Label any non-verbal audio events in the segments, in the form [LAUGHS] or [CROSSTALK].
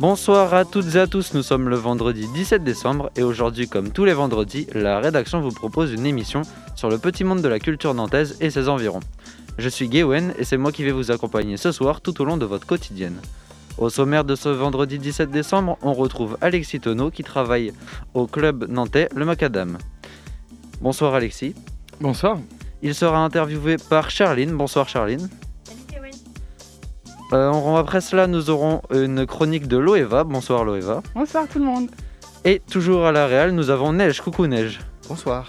Bonsoir à toutes et à tous, nous sommes le vendredi 17 décembre et aujourd'hui comme tous les vendredis, la rédaction vous propose une émission sur le petit monde de la culture nantaise et ses environs. Je suis Gawen et c'est moi qui vais vous accompagner ce soir tout au long de votre quotidienne. Au sommaire de ce vendredi 17 décembre, on retrouve Alexis Tonneau qui travaille au club nantais Le Macadam. Bonsoir Alexis. Bonsoir. Il sera interviewé par Charline. Bonsoir Charline. Euh, après cela, nous aurons une chronique de Loeva. Bonsoir Loeva. Bonsoir tout le monde. Et toujours à la Réal, nous avons Neige. Coucou Neige. Bonsoir.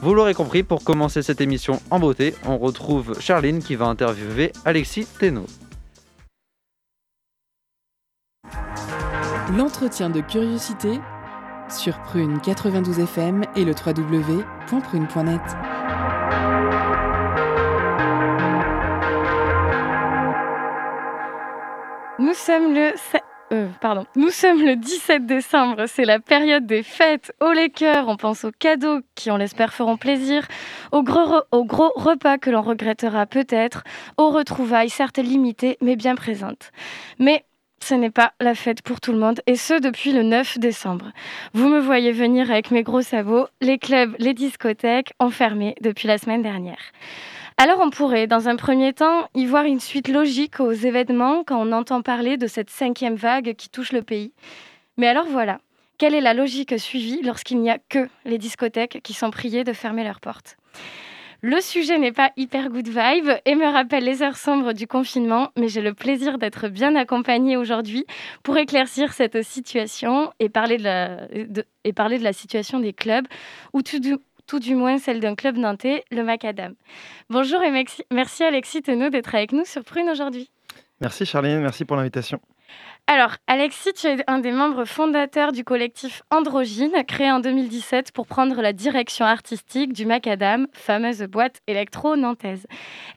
Vous l'aurez compris, pour commencer cette émission en beauté, on retrouve Charline qui va interviewer Alexis Teno. L'entretien de curiosité sur Prune 92 FM et le www.prune.net. Nous sommes le euh, pardon. Nous sommes le 17 décembre, c'est la période des fêtes. Au les cœurs, on pense aux cadeaux qui, on l'espère, feront plaisir, aux gros, aux gros repas que l'on regrettera peut-être, aux retrouvailles certes limitées mais bien présentes. Mais ce n'est pas la fête pour tout le monde, et ce depuis le 9 décembre. Vous me voyez venir avec mes gros sabots, les clubs, les discothèques enfermés depuis la semaine dernière. Alors on pourrait, dans un premier temps, y voir une suite logique aux événements quand on entend parler de cette cinquième vague qui touche le pays. Mais alors voilà, quelle est la logique suivie lorsqu'il n'y a que les discothèques qui sont priées de fermer leurs portes? Le sujet n'est pas hyper good vibe et me rappelle les heures sombres du confinement, mais j'ai le plaisir d'être bien accompagnée aujourd'hui pour éclaircir cette situation et parler de la, situation des clubs, ou tout, tout du moins celle d'un club nantais, le Macadam. Bonjour et merci Alexis Tenot d'être avec nous sur Prune aujourd'hui. Merci Charline, merci pour l'invitation. Alors, Alexis, tu es un des membres fondateurs du collectif Androgyne, créé en 2017 pour prendre la direction artistique du Macadam, fameuse boîte électro-nantaise.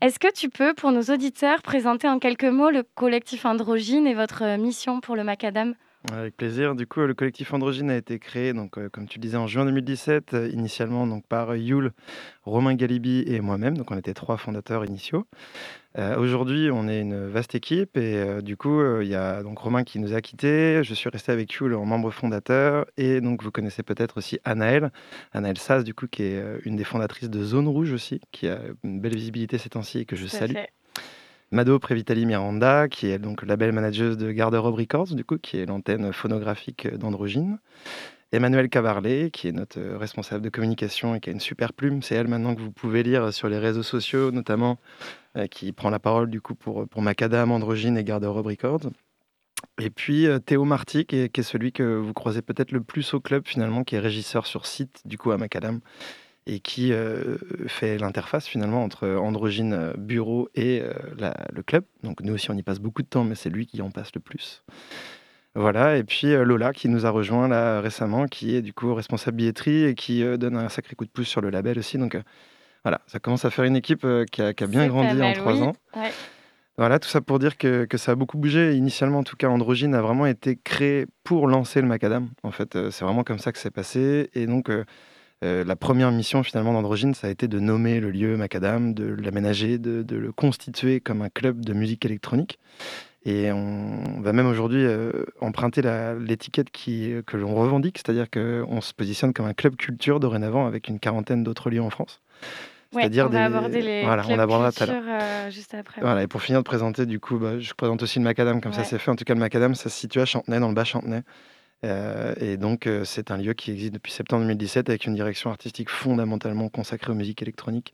Est-ce que tu peux, pour nos auditeurs, présenter en quelques mots le collectif Androgyne et votre mission pour le Macadam? Avec plaisir. Du coup, le collectif Androgyne a été créé, donc, euh, comme tu le disais, en juin 2017, euh, initialement donc, par Yul, Romain Galibi et moi-même. Donc, on était trois fondateurs initiaux. Euh, aujourd'hui, on est une vaste équipe et du coup, il y a donc Romain qui nous a quittés. Je suis resté avec Yul en membre fondateur et donc vous connaissez peut-être aussi Anaël, Anaël Sass, du coup, qui est une des fondatrices de Zone Rouge aussi, qui a une belle visibilité ces temps-ci et que je salue. Mado Previtali Miranda, qui est donc la belle manageuse de Garde-robe Records, du coup, qui est l'antenne phonographique d'Androgyne. Emmanuel Cavarlet, qui est notre responsable de communication et qui a une super plume. C'est elle maintenant que vous pouvez lire sur les réseaux sociaux, notamment, euh, qui prend la parole du coup pour, pour Macadam, Androgyne et Garde-robe Records. Et puis euh, Théo Marty, qui est, qui est, celui que vous croisez peut-être le plus au club finalement, qui est régisseur sur site du coup à Macadam et qui euh, fait l'interface finalement entre Androgyne euh, Bureau et euh, le club. Donc nous aussi on y passe beaucoup de temps, mais c'est lui qui en passe le plus. Voilà, et puis Lola qui nous a rejoint là récemment, qui est du coup responsable billetterie et qui donne un sacré coup de pouce sur le label aussi. Donc voilà, ça commence à faire une équipe qui a, bien grandi en trois ans. Voilà, tout ça pour dire que, que, ça a beaucoup bougé. Initialement, en tout cas, Androgyne a vraiment été créé pour lancer le Macadam. En fait, c'est vraiment comme ça que c'est passé. Et donc, euh, la première mission finalement d'Androgyne, ça a été de nommer le lieu Macadam, de l'aménager, de, le constituer comme un club de musique électronique. Et on va même aujourd'hui euh, emprunter l'étiquette que l'on revendique, c'est-à-dire qu'on se positionne comme un club culture dorénavant avec une quarantaine d'autres lieux en France. C'est-à-dire on va aborder les voilà, on abordera tout à l'heure. Euh, juste après. Voilà, et pour finir de présenter, du coup, bah, je présente aussi le Macadam, comme ça c'est fait. En tout cas, le Macadam, ça se situe à Chantenay, dans le bas Chantenay. Euh, et donc, euh, c'est un lieu qui existe depuis septembre 2017 avec une direction artistique fondamentalement consacrée aux musiques électroniques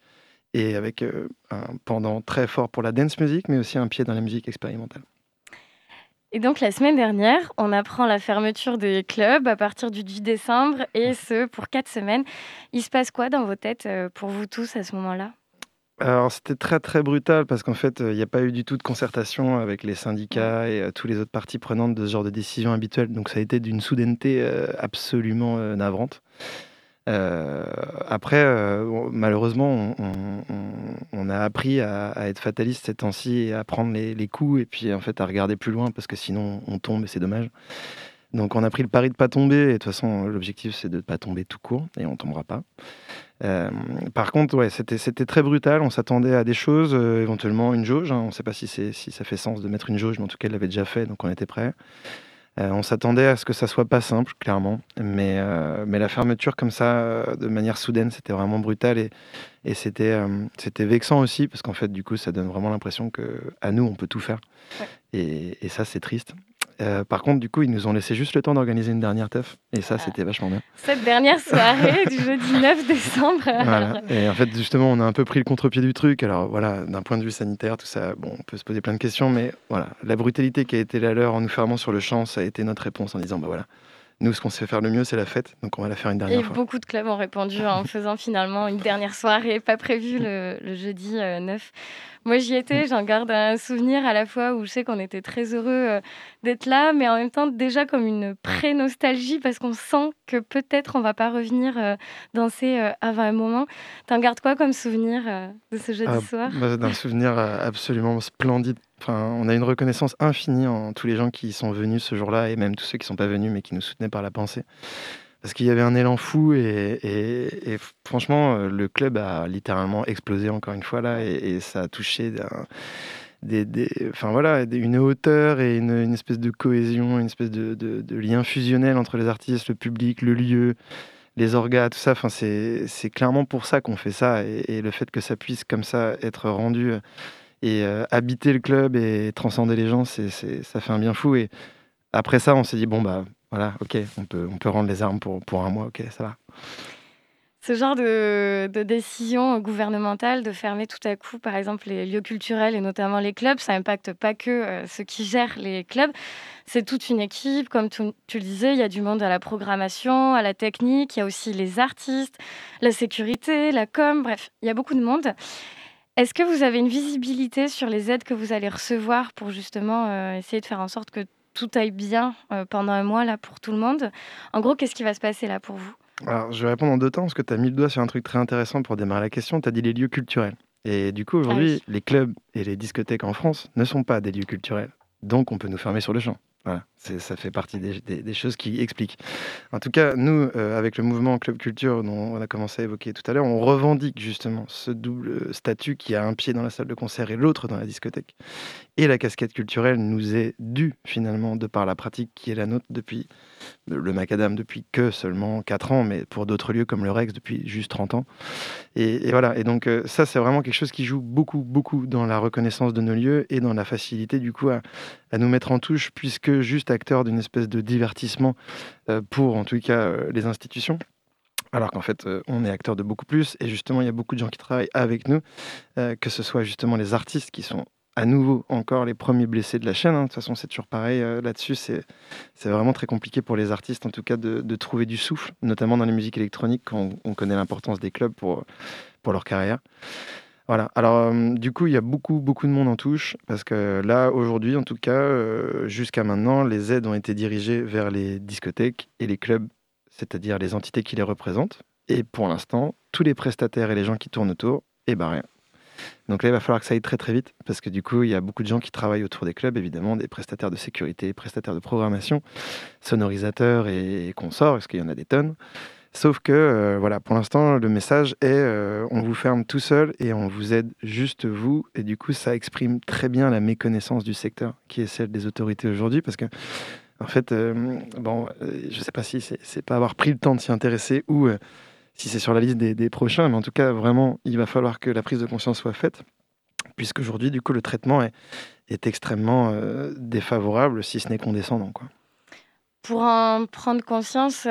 et avec euh, un pendant très fort pour la dance music, mais aussi un pied dans la musique expérimentale. Et donc la semaine dernière, on apprend la fermeture des clubs à partir du 10 décembre et ce pour quatre semaines. Il se passe quoi dans vos têtes pour vous tous à ce moment-là? Alors c'était très très brutal parce qu'en fait il n'y a pas eu du tout de concertation avec les syndicats et tous les autres parties prenantes de ce genre de décision habituelle. Donc ça a été d'une soudaineté absolument navrante. après, malheureusement, on, a appris à, être fataliste ces temps-ci et à prendre les, les, coups et puis en fait à regarder plus loin parce que sinon on tombe et c'est dommage. Donc on a pris le pari de pas tomber, et de toute façon l'objectif c'est de ne pas tomber tout court, et on tombera pas. Euh, par contre, ouais, c'était, très brutal, on s'attendait à des choses, euh, éventuellement une jauge, hein. on ne sait pas si, c'est, si ça fait sens de mettre une jauge, mais en tout cas elle l'avait déjà fait, donc on était prêt. Euh, on s'attendait à ce que ça soit pas simple, clairement, mais, mais la fermeture comme ça, de manière soudaine, c'était vraiment brutal et, et c'était, c'était vexant aussi, parce qu'en fait, du coup, ça donne vraiment l'impression que à nous, on peut tout faire. Et, et, ça, c'est triste. Euh, par contre, du coup, ils nous ont laissé juste le temps d'organiser une dernière teuf. Et ça, ah. c'était vachement bien. Cette dernière soirée du jeudi 9 décembre. Voilà. Et en fait, justement, on a un peu pris le contre-pied du truc. Alors voilà, d'un point de vue sanitaire, tout ça, bon, on peut se poser plein de questions. Mais voilà, la brutalité qui a été la leur en nous fermant sur le champ, ça a été notre réponse en disant, bah voilà, nous, ce qu'on sait faire le mieux, c'est la fête, donc on va la faire une dernière fois. Et beaucoup de clubs ont répondu en [LAUGHS] faisant finalement une dernière soirée, pas prévue le, jeudi 9. Euh, Moi, j'y étais, mm. j'en garde un souvenir à la fois où je sais qu'on était très heureux euh, d'être là, mais en même temps déjà comme une pré-nostalgie parce qu'on sent que peut-être on va pas revenir euh, danser avant un moment. T'en gardes quoi comme souvenir de ce jeudi ah, soir? bah, Un souvenir absolument splendide on a une reconnaissance infinie en tous les gens qui sont venus ce jour-là et même tous ceux qui ne sont pas venus mais qui nous soutenaient par la pensée. Parce qu'il y avait un élan fou et, franchement, euh, le club a littéralement explosé encore une fois là et, ça a touché des, une hauteur et une, espèce de cohésion, une espèce de, lien fusionnel entre les artistes, le public, le lieu, les orgas, tout ça. C'est clairement pour ça qu'on fait ça et, le fait que ça puisse comme ça être rendu et euh, habiter le club et transcender les gens, ça fait un bien fou. Et après ça, on s'est dit, bon, bah voilà, ok, on peut, rendre les armes pour, un mois, ok, ça va. Ce genre de, décision gouvernementale de fermer tout à coup, par exemple, les lieux culturels et notamment les clubs, ça n'impacte pas que euh, ceux qui gèrent les clubs. C'est toute une équipe, comme tu, le disais, il y a du monde à la programmation, à la technique, il y a aussi les artistes, la sécurité, la com, bref, il y a beaucoup de monde. Est-ce que vous avez une visibilité sur les aides que vous allez recevoir pour justement euh, essayer de faire en sorte que tout aille bien euh, pendant un mois là pour tout le monde? En gros, qu'est-ce qui va se passer là pour vous? Alors, je vais répondre en deux temps parce que tu as mis le doigt sur un truc très intéressant pour démarrer la question. Tu as dit les lieux culturels. Et du coup, aujourd'hui, ah les clubs et les discothèques en France ne sont pas des lieux culturels. Donc, on peut nous fermer sur le champ. Voilà, ça fait partie des, choses qui expliquent. En tout cas, nous, euh, avec le mouvement Club Culture dont on a commencé à évoquer tout à l'heure, on revendique justement ce double statut qui a un pied dans la salle de concert et l'autre dans la discothèque. Et la casquette culturelle nous est due finalement de par la pratique qui est la nôtre depuis le Macadam depuis que seulement 4 ans, mais pour d'autres lieux comme le Rex depuis juste 30 ans. Et, voilà, et donc euh, ça c'est vraiment quelque chose qui joue beaucoup, beaucoup dans la reconnaissance de nos lieux et dans la facilité du coup à, nous mettre en touche, puisque juste acteur d'une espèce de divertissement euh, pour en tout cas euh, les institutions. Alors qu'en fait, on est acteur de beaucoup plus. Et justement, il y a beaucoup de gens qui travaillent avec nous, que ce soit justement les artistes qui sont à nouveau encore les premiers blessés de la chaîne. Hein. De toute façon, c'est toujours pareil euh, là-dessus. C'est, vraiment très compliqué pour les artistes, en tout cas, de, trouver du souffle, notamment dans les musiques électroniques, quand on, connaît l'importance des clubs pour, pour leur carrière. Voilà. Alors, euh, du coup, il y a beaucoup, beaucoup de monde en touche, parce que là, aujourd'hui, en tout cas, euh, jusqu'à maintenant, les aides ont été dirigées vers les discothèques et les clubs, c'est-à-dire les entités qui les représentent. Et pour l'instant, tous les prestataires et les gens qui tournent autour, eh ben rien. Donc là, il va falloir que ça aille très très vite parce que du coup, il y a beaucoup de gens qui travaillent autour des clubs, évidemment, des prestataires de sécurité, prestataires de programmation, sonorisateurs et consorts, parce qu'il y en a des tonnes. Sauf que, euh, voilà, pour l'instant, le message est euh, on vous ferme tout seul et on vous aide juste vous. Et du coup, ça exprime très bien la méconnaissance du secteur qui est celle des autorités aujourd'hui parce que, en fait, euh, bon, je ne sais pas si c'est pas avoir pris le temps de s'y intéresser ou si c'est sur la liste des, prochains, mais en tout cas, vraiment, il va falloir que la prise de conscience soit faite, puisqu'aujourd'hui, du coup, le traitement est, extrêmement défavorable, si ce n'est condescendant. Quoi. Pour en prendre conscience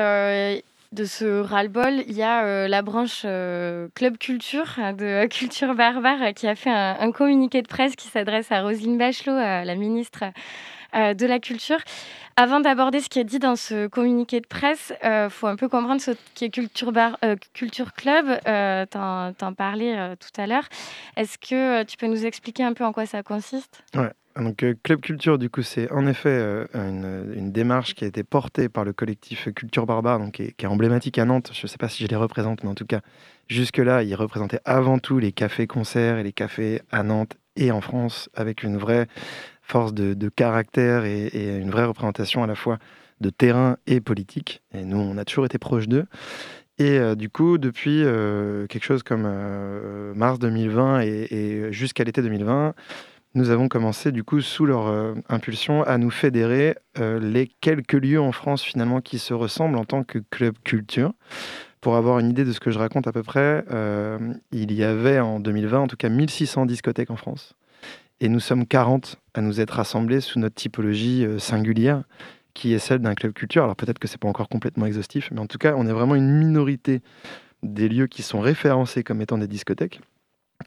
de ce ras-le-bol, il y a euh, la branche Club Culture de Culture Barbare qui a fait un, un communiqué de presse qui s'adresse à Roselyne Bachelot, la ministre de la Culture Avant d'aborder ce qui est dit dans ce communiqué de presse, il euh, faut un peu comprendre ce qui est Culture, Bar, euh, Culture Club. Euh, tu en, parlais tout à l'heure. Est-ce que tu peux nous expliquer un peu en quoi ça consiste? Donc, Club Culture, du coup, c'est en effet une, démarche qui a été portée par le collectif Culture Barbare, donc, qui, est, emblématique à Nantes. Je ne sais pas si je les représente, mais en tout cas, jusque-là, ils représentaient avant tout les cafés-concerts et les cafés à Nantes et en France, avec une vraie force de, caractère et, une vraie représentation à la fois de terrain et politique. Et nous, on a toujours été proches d'eux. Et euh, du coup, depuis euh, quelque chose comme euh, mars 2020 et, jusqu'à l'été 2020, nous avons commencé, du coup, sous leur impulsion, à nous fédérer les quelques lieux en France, finalement, qui se ressemblent en tant que club culture. Pour avoir une idée de ce que je raconte à peu près, il y avait en 2020, en tout cas, 1600 discothèques en France. Et nous sommes 40 à nous être rassemblés sous notre typologie euh, singulière, qui est celle d'un club culture. Alors peut-être que c'est pas encore complètement exhaustif, mais en tout cas, on est vraiment une minorité des lieux qui sont référencés comme étant des discothèques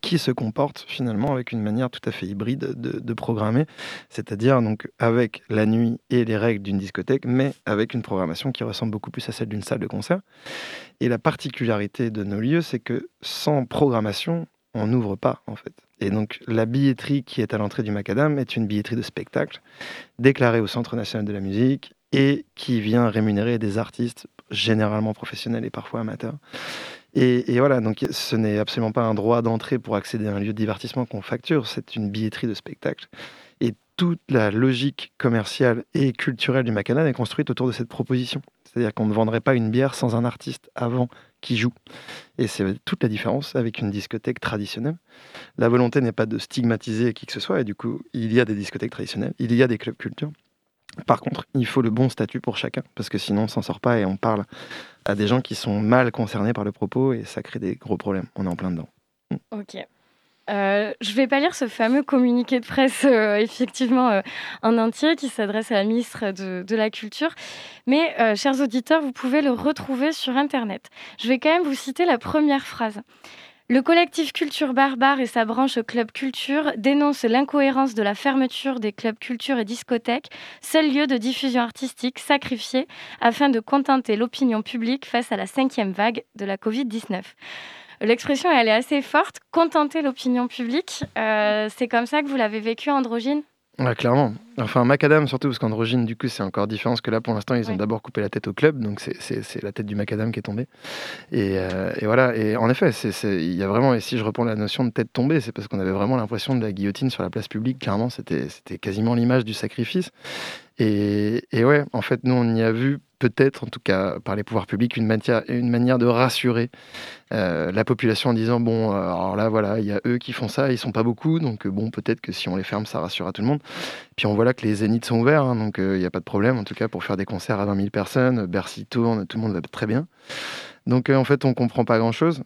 qui se comportent finalement avec une manière tout à fait hybride de, programmer, c'est-à-dire donc avec la nuit et les règles d'une discothèque, mais avec une programmation qui ressemble beaucoup plus à celle d'une salle de concert. Et la particularité de nos lieux, c'est que sans programmation, on n'ouvre pas en fait. Et donc la billetterie qui est à l'entrée du Macadam est une billetterie de spectacle déclarée au Centre national de la musique et qui vient rémunérer des artistes généralement professionnels et parfois amateurs. Et, voilà, donc ce n'est absolument pas un droit d'entrée pour accéder à un lieu de divertissement qu'on facture, c'est une billetterie de spectacle. Et toute la logique commerciale et culturelle du Macadam est construite autour de cette proposition. C'est-à-dire qu'on ne vendrait pas une bière sans un artiste avant qui joue. Et c'est toute la différence avec une discothèque traditionnelle. La volonté n'est pas de stigmatiser qui que ce soit, et du coup, il y a des discothèques traditionnelles, il y a des clubs culture. Par contre, il faut le bon statut pour chacun, parce que sinon on s'en sort pas et on parle à des gens qui sont mal concernés par le propos et ça crée des gros problèmes. On est en plein dedans. Ok. Euh, je ne vais pas lire ce fameux communiqué de presse, euh, effectivement, euh, en entier, qui s'adresse à la ministre de, la Culture. Mais, chers auditeurs, vous pouvez le retrouver sur Internet. Je vais quand même vous citer la première phrase. Le collectif Culture Barbare et sa branche Club Culture dénoncent l'incohérence de la fermeture des clubs culture et discothèques, seul lieu de diffusion artistique sacrifié afin de contenter l'opinion publique face à la cinquième vague de la Covid-19. L'expression, elle est assez forte. Contenter l'opinion publique, euh, c'est comme ça que vous l'avez vécu, Androgyne? Ouais, clairement. Enfin, Macadam surtout, parce qu'Androgyne, du coup, c'est encore différent, parce que là, pour l'instant, ils ont d'abord coupé la tête au club, donc c'est la tête du Macadam qui est tombée. Et, euh, et voilà, et en effet, il y a vraiment, et si je reprends la notion de tête tombée, c'est parce qu'on avait vraiment l'impression de la guillotine sur la place publique, clairement, c'était quasiment l'image du sacrifice. Et, et, ouais, en fait, nous, on y a vu peut-être, en tout cas par les pouvoirs publics, une, matière, une manière de rassurer euh, la population en disant bon, euh, alors là, voilà, il y a eux qui font ça, ils sont pas beaucoup, donc euh, bon, peut-être que si on les ferme, ça rassurera tout le monde. Puis on voit là que les zéniths sont ouverts, hein, donc il n'y a pas de problème, en tout cas pour faire des concerts à 20 000 personnes, Bercy tourne, tout le monde va très bien. Donc en fait, on comprend pas grand-chose,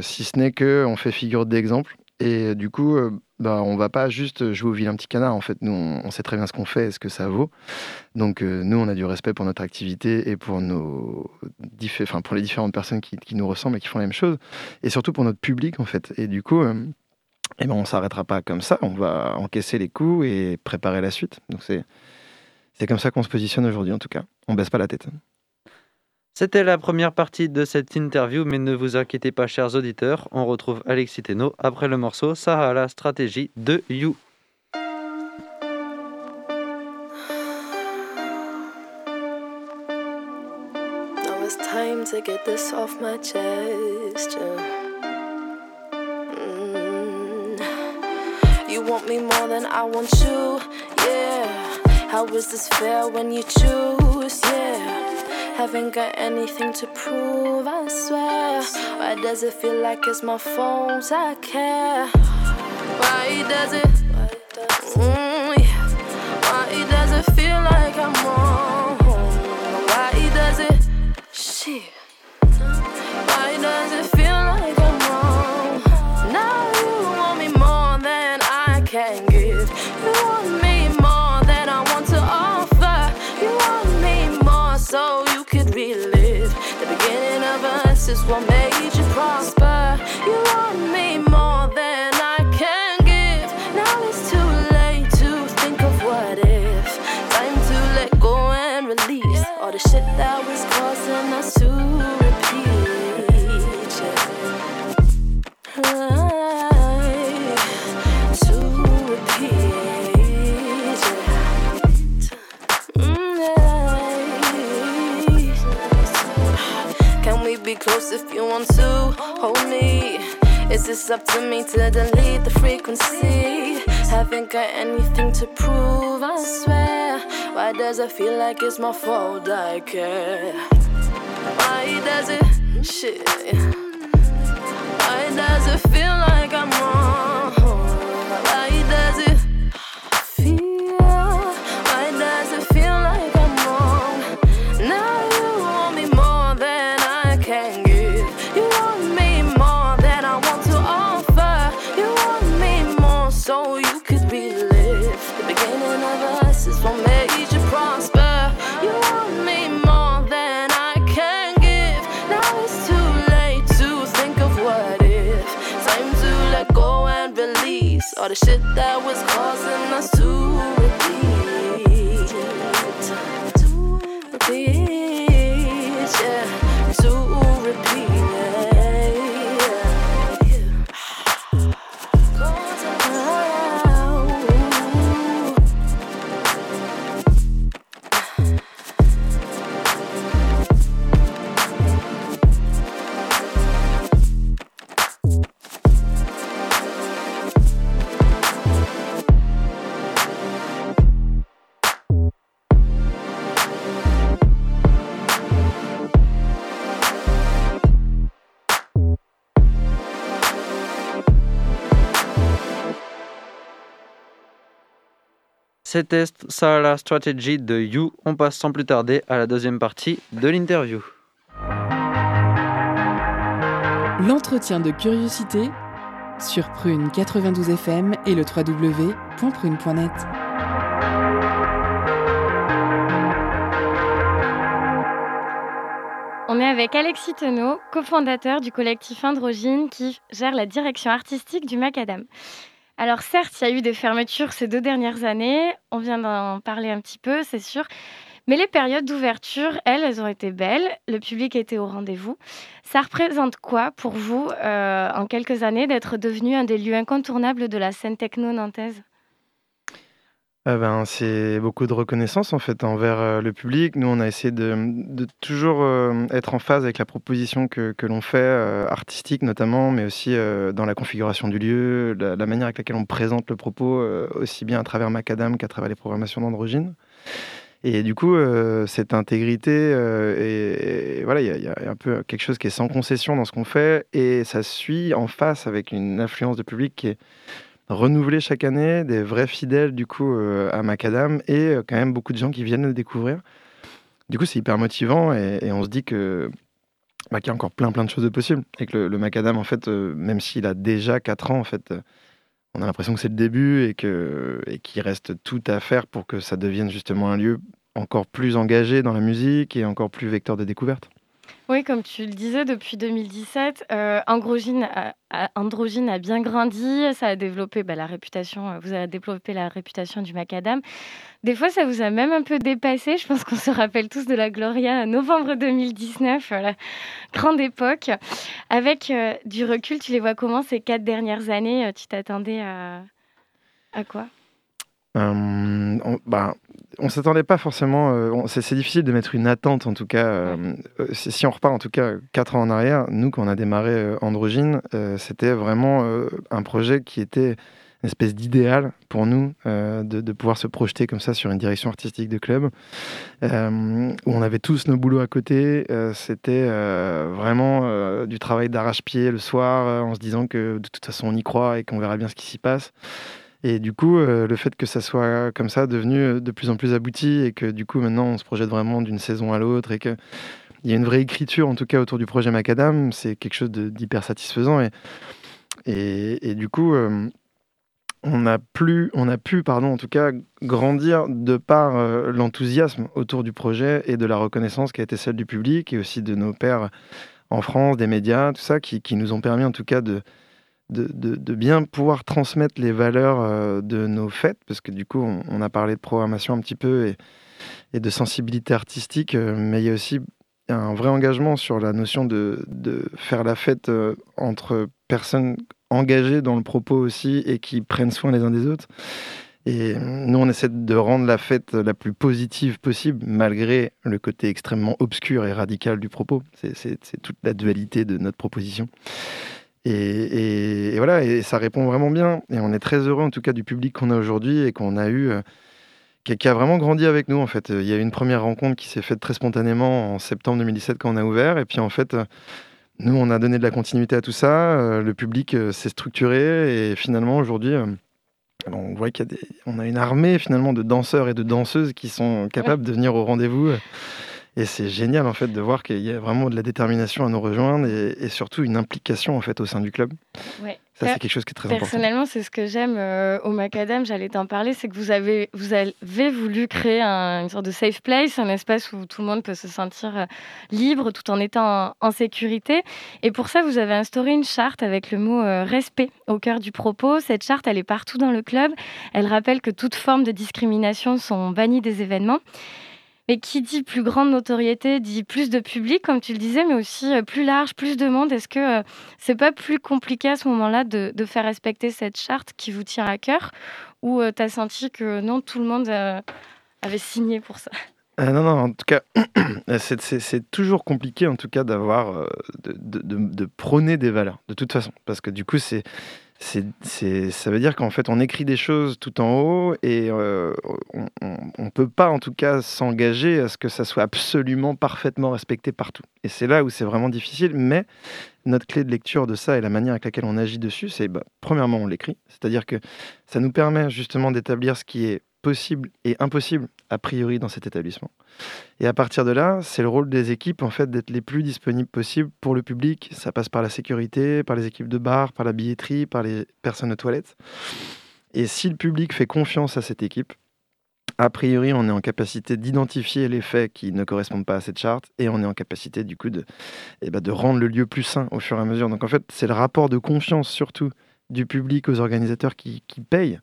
si ce n'est que on fait figure d'exemple. Et du coup, bah, on va pas juste jouer au vilain petit canard. En fait, nous, on, sait très bien ce qu'on fait et ce que ça vaut. Donc, euh, nous, on a du respect pour notre activité et pour, nos enfin, pour les différentes personnes qui, nous ressemblent et qui font la même chose. Et surtout pour notre public, en fait. Et du coup, euh, eh ben, on s'arrêtera pas comme ça. On va encaisser les coups et préparer la suite. Donc, c'est comme ça qu'on se positionne aujourd'hui, en tout cas. On baisse pas la tête. C'était la première partie de cette interview, mais ne vous inquiétez pas, chers auditeurs, on retrouve Alexis Teno après le morceau Sahara Stratégie de You. time to get this off my chest. Mm. You want me more than I want you, yeah. How is this fair when you choose, yeah? Haven't got anything to prove, I swear. Why does it feel like it's my fault? I care. Why does it? Mm, yeah. Why does it feel like I'm wrong? Is this up to me to delete the frequency? Haven't got anything to prove, I swear. Why does it feel like it's my fault? I care. Why does it? Shit. Why does it feel like all the shit that was causing us to repeat. To repeat, C'était ça la stratégie de You. On passe sans plus tarder à la deuxième partie de l'interview. L'entretien de curiosité sur Prune 92 FM et le www.prune.net. On est avec Alexis Tenot, cofondateur du collectif Androgyne qui gère la direction artistique du Macadam. Alors certes, il y a eu des fermetures ces deux dernières années, on vient d'en parler un petit peu, c'est sûr, mais les périodes d'ouverture, elles, elles ont été belles, le public était au rendez-vous. Ça représente quoi pour vous, euh, en quelques années, d'être devenu un des lieux incontournables de la scène techno nantaise Ah ben, c'est beaucoup de reconnaissance en fait envers le public. Nous, on a essayé de, toujours être en phase avec la proposition que, l'on fait, artistique notamment, mais aussi dans la configuration du lieu, la, manière avec laquelle on présente le propos, aussi bien à travers Macadam qu'à travers les programmations d'Androgyne. Et du coup, cette intégrité, et, voilà, il y, y a un peu quelque chose qui est sans concession dans ce qu'on fait, et ça suit en face avec une influence de public qui est renouvelée chaque année, des vrais fidèles du coup euh, à Macadam, et euh, quand même beaucoup de gens qui viennent le découvrir. Du coup, c'est hyper motivant, et, on se dit que bah, qu'il y a encore plein plein de choses de possibles, et que le, Macadam, en fait, euh, même s'il a déjà 4 ans, en fait, on a l'impression que c'est le début et que qu'il reste tout à faire pour que ça devienne justement un lieu encore plus engagé dans la musique et encore plus vecteur de découverte. Oui, comme tu le disais, depuis 2017, euh, Androgyne, a, bien grandi, ça a développé bah, la réputation, euh, vous avez développé la réputation du Macadam. Des fois, ça vous a même un peu dépassé. Je pense qu'on se rappelle tous de la Gloria novembre 2019, euh, la grande époque. Avec euh, du recul, tu les vois comment ces quatre dernières années Tu t'attendais à quoi? Euh, on, bah, on s'attendait pas forcément. euh, c'est difficile de mettre une attente en tout cas. euh, si, on repart en tout cas quatre ans en arrière, nous quand on a démarré Androgyne, c'était vraiment un projet qui était une espèce d'idéal pour nous de, de pouvoir se projeter comme ça sur une direction artistique de club où on avait tous nos boulots à côté. c'était vraiment du travail d'arrache-pied le soir en se disant que de toute façon on y croit et qu'on verra bien ce qui s'y passe. Et du coup, euh, le fait que ça soit comme ça, devenu euh, de plus en plus abouti, et que du coup, maintenant, on se projette vraiment d'une saison à l'autre, et qu'il y a une vraie écriture, en tout cas, autour du projet Macadam, c'est quelque chose d'hyper satisfaisant. Et, et, du coup, euh, on a, plus, on a pu, pardon, en tout cas, grandir de par l'enthousiasme autour du projet et de la reconnaissance qui a été celle du public, et aussi de nos pairs en France, des médias, tout ça, qui, qui nous ont permis, en tout cas, de de, bien pouvoir transmettre les valeurs euh, de nos fêtes, parce que du coup, on, a parlé de programmation un petit peu et, de sensibilité artistique, euh, mais il y a aussi un vrai engagement sur la notion de, de faire la fête euh, entre personnes engagées dans le propos aussi et qui prennent soin les uns des autres. Et nous, on essaie de rendre la fête la plus positive possible, malgré le côté extrêmement obscur et radical du propos. C'est toute la dualité de notre proposition. Et, voilà, et ça répond vraiment bien. Et on est très heureux, en tout cas, du public qu'on a aujourd'hui et qu'on a eu, euh, qui, a vraiment grandi avec nous, en fait. Il y a eu une première rencontre qui s'est faite très spontanément en septembre 2017 quand on a ouvert. Et puis, en fait, euh, nous, on a donné de la continuité à tout ça. Euh, le public s'est structuré. Et finalement, aujourd'hui, on voit y a des... a une armée, finalement, de danseurs et de danseuses qui sont capables de venir au rendez-vous. Et c'est génial en fait de voir qu'il y a vraiment de la détermination à nous rejoindre et, surtout une implication en fait au sein du club. Ouais. Ça c'est quelque chose qui est très important. Personnellement, c'est ce que j'aime euh, au Macadam. J'allais t'en parler, c'est que vous avez vous avez voulu créer une sorte de safe place, un espace où tout le monde peut se sentir euh, libre tout en étant en, sécurité. Et pour ça, vous avez instauré une charte avec le mot euh, respect au cœur du propos. Cette charte, elle est partout dans le club. Elle rappelle que toute forme de discrimination sont bannies des événements. Mais qui dit plus grande notoriété dit plus de public, comme tu le disais, mais aussi euh, plus large, plus de monde. Est-ce que euh, c'est pas plus compliqué à ce moment-là de, faire respecter cette charte qui vous tient à cœur? Ou euh, tu as senti que non, tout le monde avait signé pour ça? Non, non, en tout cas, [CLEARS THROAT] c'est toujours compliqué en tout cas d'avoir, de, prôner des valeurs, de toute façon. Parce que du coup, c'est c'est, ça veut dire qu'en fait, on écrit des choses tout en haut et euh, on ne peut pas, en tout cas, s'engager à ce que ça soit absolument parfaitement respecté partout. Et c'est là où c'est vraiment difficile. Mais notre clé de lecture de ça et la manière avec laquelle on agit dessus, c'est bah, premièrement, on l'écrit. C'est-à-dire que ça nous permet justement d'établir ce qui est possible et impossible a priori dans cet établissement. Et à partir de là, c'est le rôle des équipes en fait d'être les plus disponibles possibles pour le public. Ça passe par la sécurité, par les équipes de bar, par la billetterie, par les personnes aux toilettes. Et si le public fait confiance à cette équipe, a priori, on est en capacité d'identifier les faits qui ne correspondent pas à cette charte et on est en capacité du coup de, eh ben, de rendre le lieu plus sain au fur et à mesure. Donc en fait, c'est le rapport de confiance surtout du public aux organisateurs qui, payent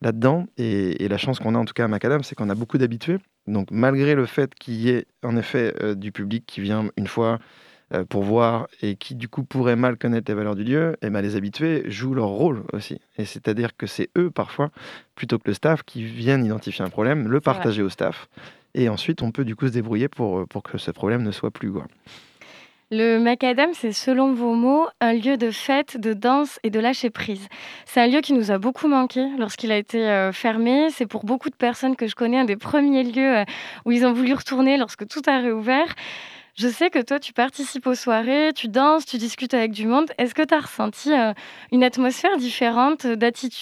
là-dedans. Et, la chance qu'on a en tout cas à Macadam, c'est qu'on a beaucoup d'habitués. Donc malgré le fait qu'il y ait en effet euh, du public qui vient une fois euh, pour voir et qui du coup pourrait mal connaître les valeurs du lieu, et eh ben, les habitués jouent leur rôle aussi. Et c'est-à-dire que c'est eux parfois, plutôt que le staff, qui viennent identifier un problème, le partager au staff. Et ensuite, on peut du coup se débrouiller pour, pour que ce problème ne soit plus. Quoi. Le Macadam, c'est selon vos mots un lieu de fête, de danse et de lâcher prise. C'est un lieu qui nous a beaucoup manqué lorsqu'il a été euh, fermé. C'est pour beaucoup de personnes que je connais un des premiers lieux euh, où ils ont voulu retourner lorsque tout a réouvert. Je sais que toi, tu participes aux soirées, tu danses, tu discutes avec du monde. Est-ce que tu as ressenti euh, une atmosphère différente,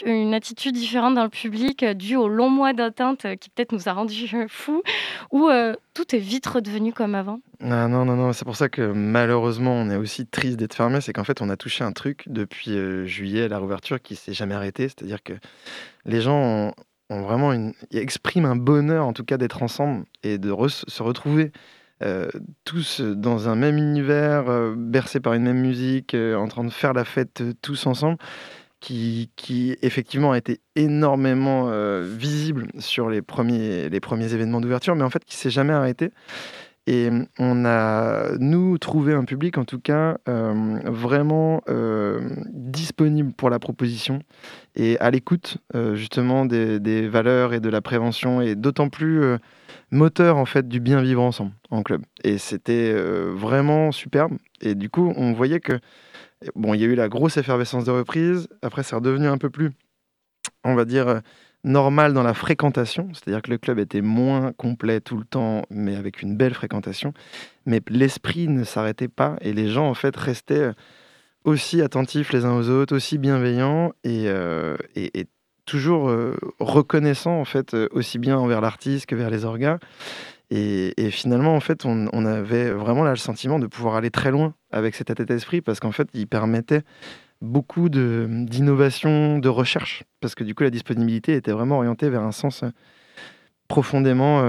une attitude différente dans le public euh, due aux longs mois d'attente euh, qui peut-être nous a rendus [LAUGHS] fous ou tout est vite redevenu comme avant? Non, non, non. C'est pour ça que malheureusement, on est aussi triste d'être fermé. C'est qu'en fait, on a touché un truc depuis juillet à la réouverture qui s'est jamais arrêté. C'est-à-dire que les gens ont, vraiment une, expriment un bonheur, en tout cas, d'être ensemble et de se retrouver euh, tous dans un même univers, euh, bercés par une même musique, euh, en train de faire la fête tous ensemble, qui, effectivement a été énormément visible sur les premiers, les premiers événements d'ouverture, mais en fait qui s'est jamais arrêté. Et on a, nous, trouvé un public, en tout cas, vraiment disponible pour la proposition et à l'écoute, justement, des, des, valeurs et de la prévention, et d'autant plus moteur en fait du bien vivre ensemble en club. Et c'était euh, vraiment superbe. Et du coup, on voyait que bon, il y a eu la grosse effervescence de reprise. Après, c'est redevenu un peu plus, on va dire, euh, normal dans la fréquentation. C'est-à-dire que le club était moins complet tout le temps, mais avec une belle fréquentation. Mais l'esprit ne s'arrêtait pas et les gens en fait restaient euh, aussi attentifs les uns aux autres, aussi bienveillants et, et toujours euh, reconnaissant en fait euh, aussi bien envers l'artiste que vers les orgas. Et, finalement, en fait, on, avait vraiment le sentiment de pouvoir aller très loin avec cet état d'esprit parce qu'en fait, il permettait beaucoup d'innovation, de, recherche, parce que du coup, la disponibilité était vraiment orientée vers un sens euh, profondément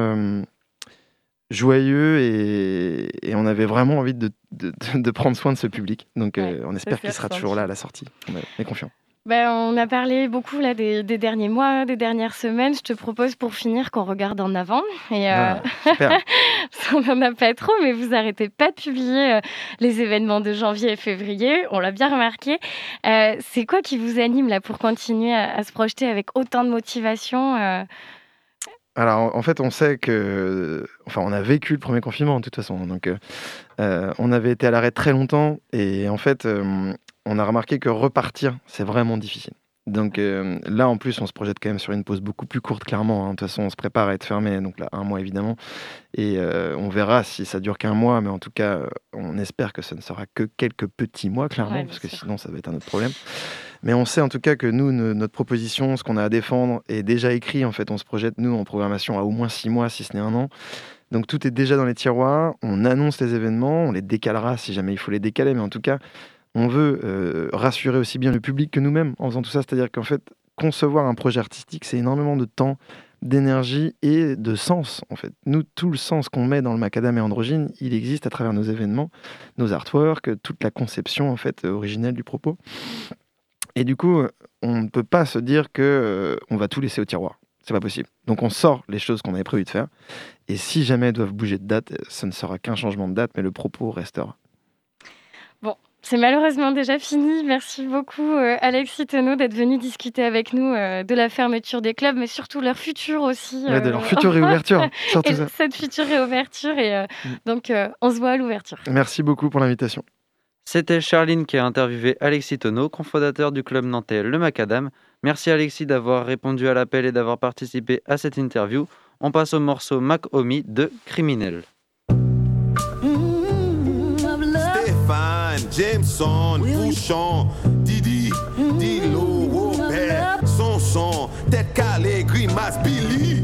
joyeux et, on avait vraiment envie de, de, prendre soin de ce public. Donc, on espère qu'il sera toujours là à la sortie. On est confiant. Ben, on a parlé beaucoup là, des, derniers mois, des dernières semaines. Je te propose pour finir qu'on regarde en avant. Et, euh, ah, [LAUGHS] [LAUGHS] on n'en a pas trop, mais vous arrêtez pas de publier euh, les événements de janvier et février. On l'a bien remarqué. Euh, c'est quoi qui vous anime là pour continuer à, se projeter avec autant de motivation alors en fait, on sait que, enfin, on a vécu le premier confinement de toute façon. Donc, on avait été à l'arrêt très longtemps et en fait, on a remarqué que repartir, c'est vraiment difficile. Donc euh, là, en plus, on se projette quand même sur une pause beaucoup plus courte, clairement. Hein. De toute façon, on se prépare à être fermé, donc là, un mois évidemment. Et euh, on verra si ça dure qu'un mois, mais en tout cas, euh, on espère que ce ne sera que quelques petits mois, clairement, parce que sinon, ça va être un autre problème. Mais on sait en tout cas que nous, notre proposition, ce qu'on a à défendre, est déjà écrit. En fait, on se projette, nous, en programmation à au moins six mois, si ce n'est un an. Donc tout est déjà dans les tiroirs. On annonce les événements, on les décalera si jamais il faut les décaler, mais en tout cas, on veut euh, rassurer aussi bien le public que nous-mêmes en faisant tout ça. C'est-à-dire qu'en fait, concevoir un projet artistique, c'est énormément de temps, d'énergie et de sens. En fait, nous, tout le sens qu'on met dans le macadam et androgyne, il existe à travers nos événements, nos artworks, toute la conception en fait originelle du propos. Et du coup, on ne peut pas se dire que euh, on va tout laisser au tiroir. C'est pas possible. Donc on sort les choses qu'on avait prévu de faire. Et si jamais elles doivent bouger de date, ce ne sera qu'un changement de date, mais le propos restera. C'est malheureusement déjà fini. Merci beaucoup, euh, Alexis Tenot, d'être venu discuter avec nous euh, de la fermeture des clubs, mais surtout leur futur aussi. de leur euh, future réouverture. [LAUGHS] et Cette future réouverture. Et mm. donc, on se voit à l'ouverture. Merci beaucoup pour l'invitation. C'était Charline qui a interviewé Alexis Tonneau, cofondateur du club nantais Le Macadam. Merci Alexis d'avoir répondu à l'appel et d'avoir participé à cette interview. On passe au morceau Mac Omi de Criminel. Jameson, Bouchon, Didi, Dilo, Robert, Sanson, tête calée, grimace, Billy.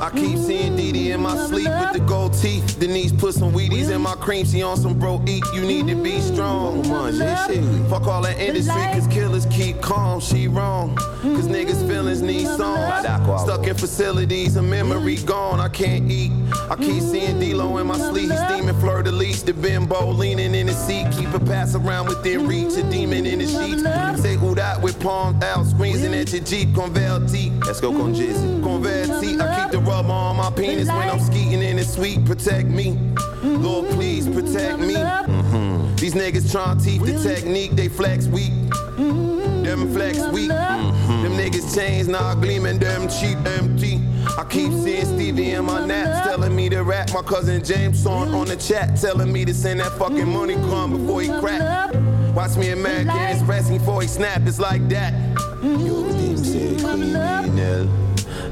I keep seeing Dee Dee in my sleep with the gold teeth. Denise put some Wheaties in my cream. She on some bro eat. You need to be strong. Fuck all that industry, cause killers keep calm. She wrong. Cause niggas' feelings need songs. Stuck in facilities, a memory gone. I can't eat. I keep seeing D-Lo in my sleep. He's steaming fleur de lis. The bimbo leaning in his seat. Keep a pass around within reach. A demon in the sheets. Say who that with palms out. Squeezing at your Jeep. Converti. Let's go con Jizzy. Converti. I keep the rub on my penis when I'm skeeting in it sweet. Protect me. Lord, please protect me. Mm-hmm. These niggas trying teeth the technique, they flex weak. Them flex weak. Mm-hmm. Them niggas chains now gleaming, them cheap, empty. I keep seeing Stevie in my naps telling me to rap. My cousin James on on the chat telling me to send that fucking money come before he crack. Watch me American Express before he snap, it's like that. You Yo, them say criminal.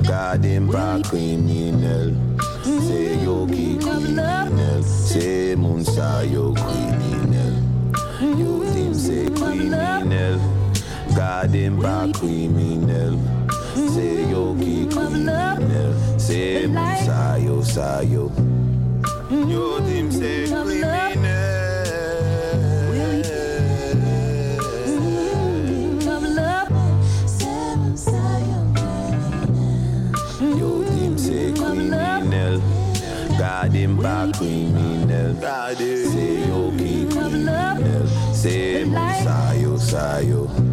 Garden pas criminel. C'est yo qui criminel. C'est mon sa yo criminel. Yo dim c'est criminel. Garden Se yo ki kriminel Se mo sayo Yo sa yo. kriminel God him back criminal. Say yo ki criminal. Say mo sayo say criminal.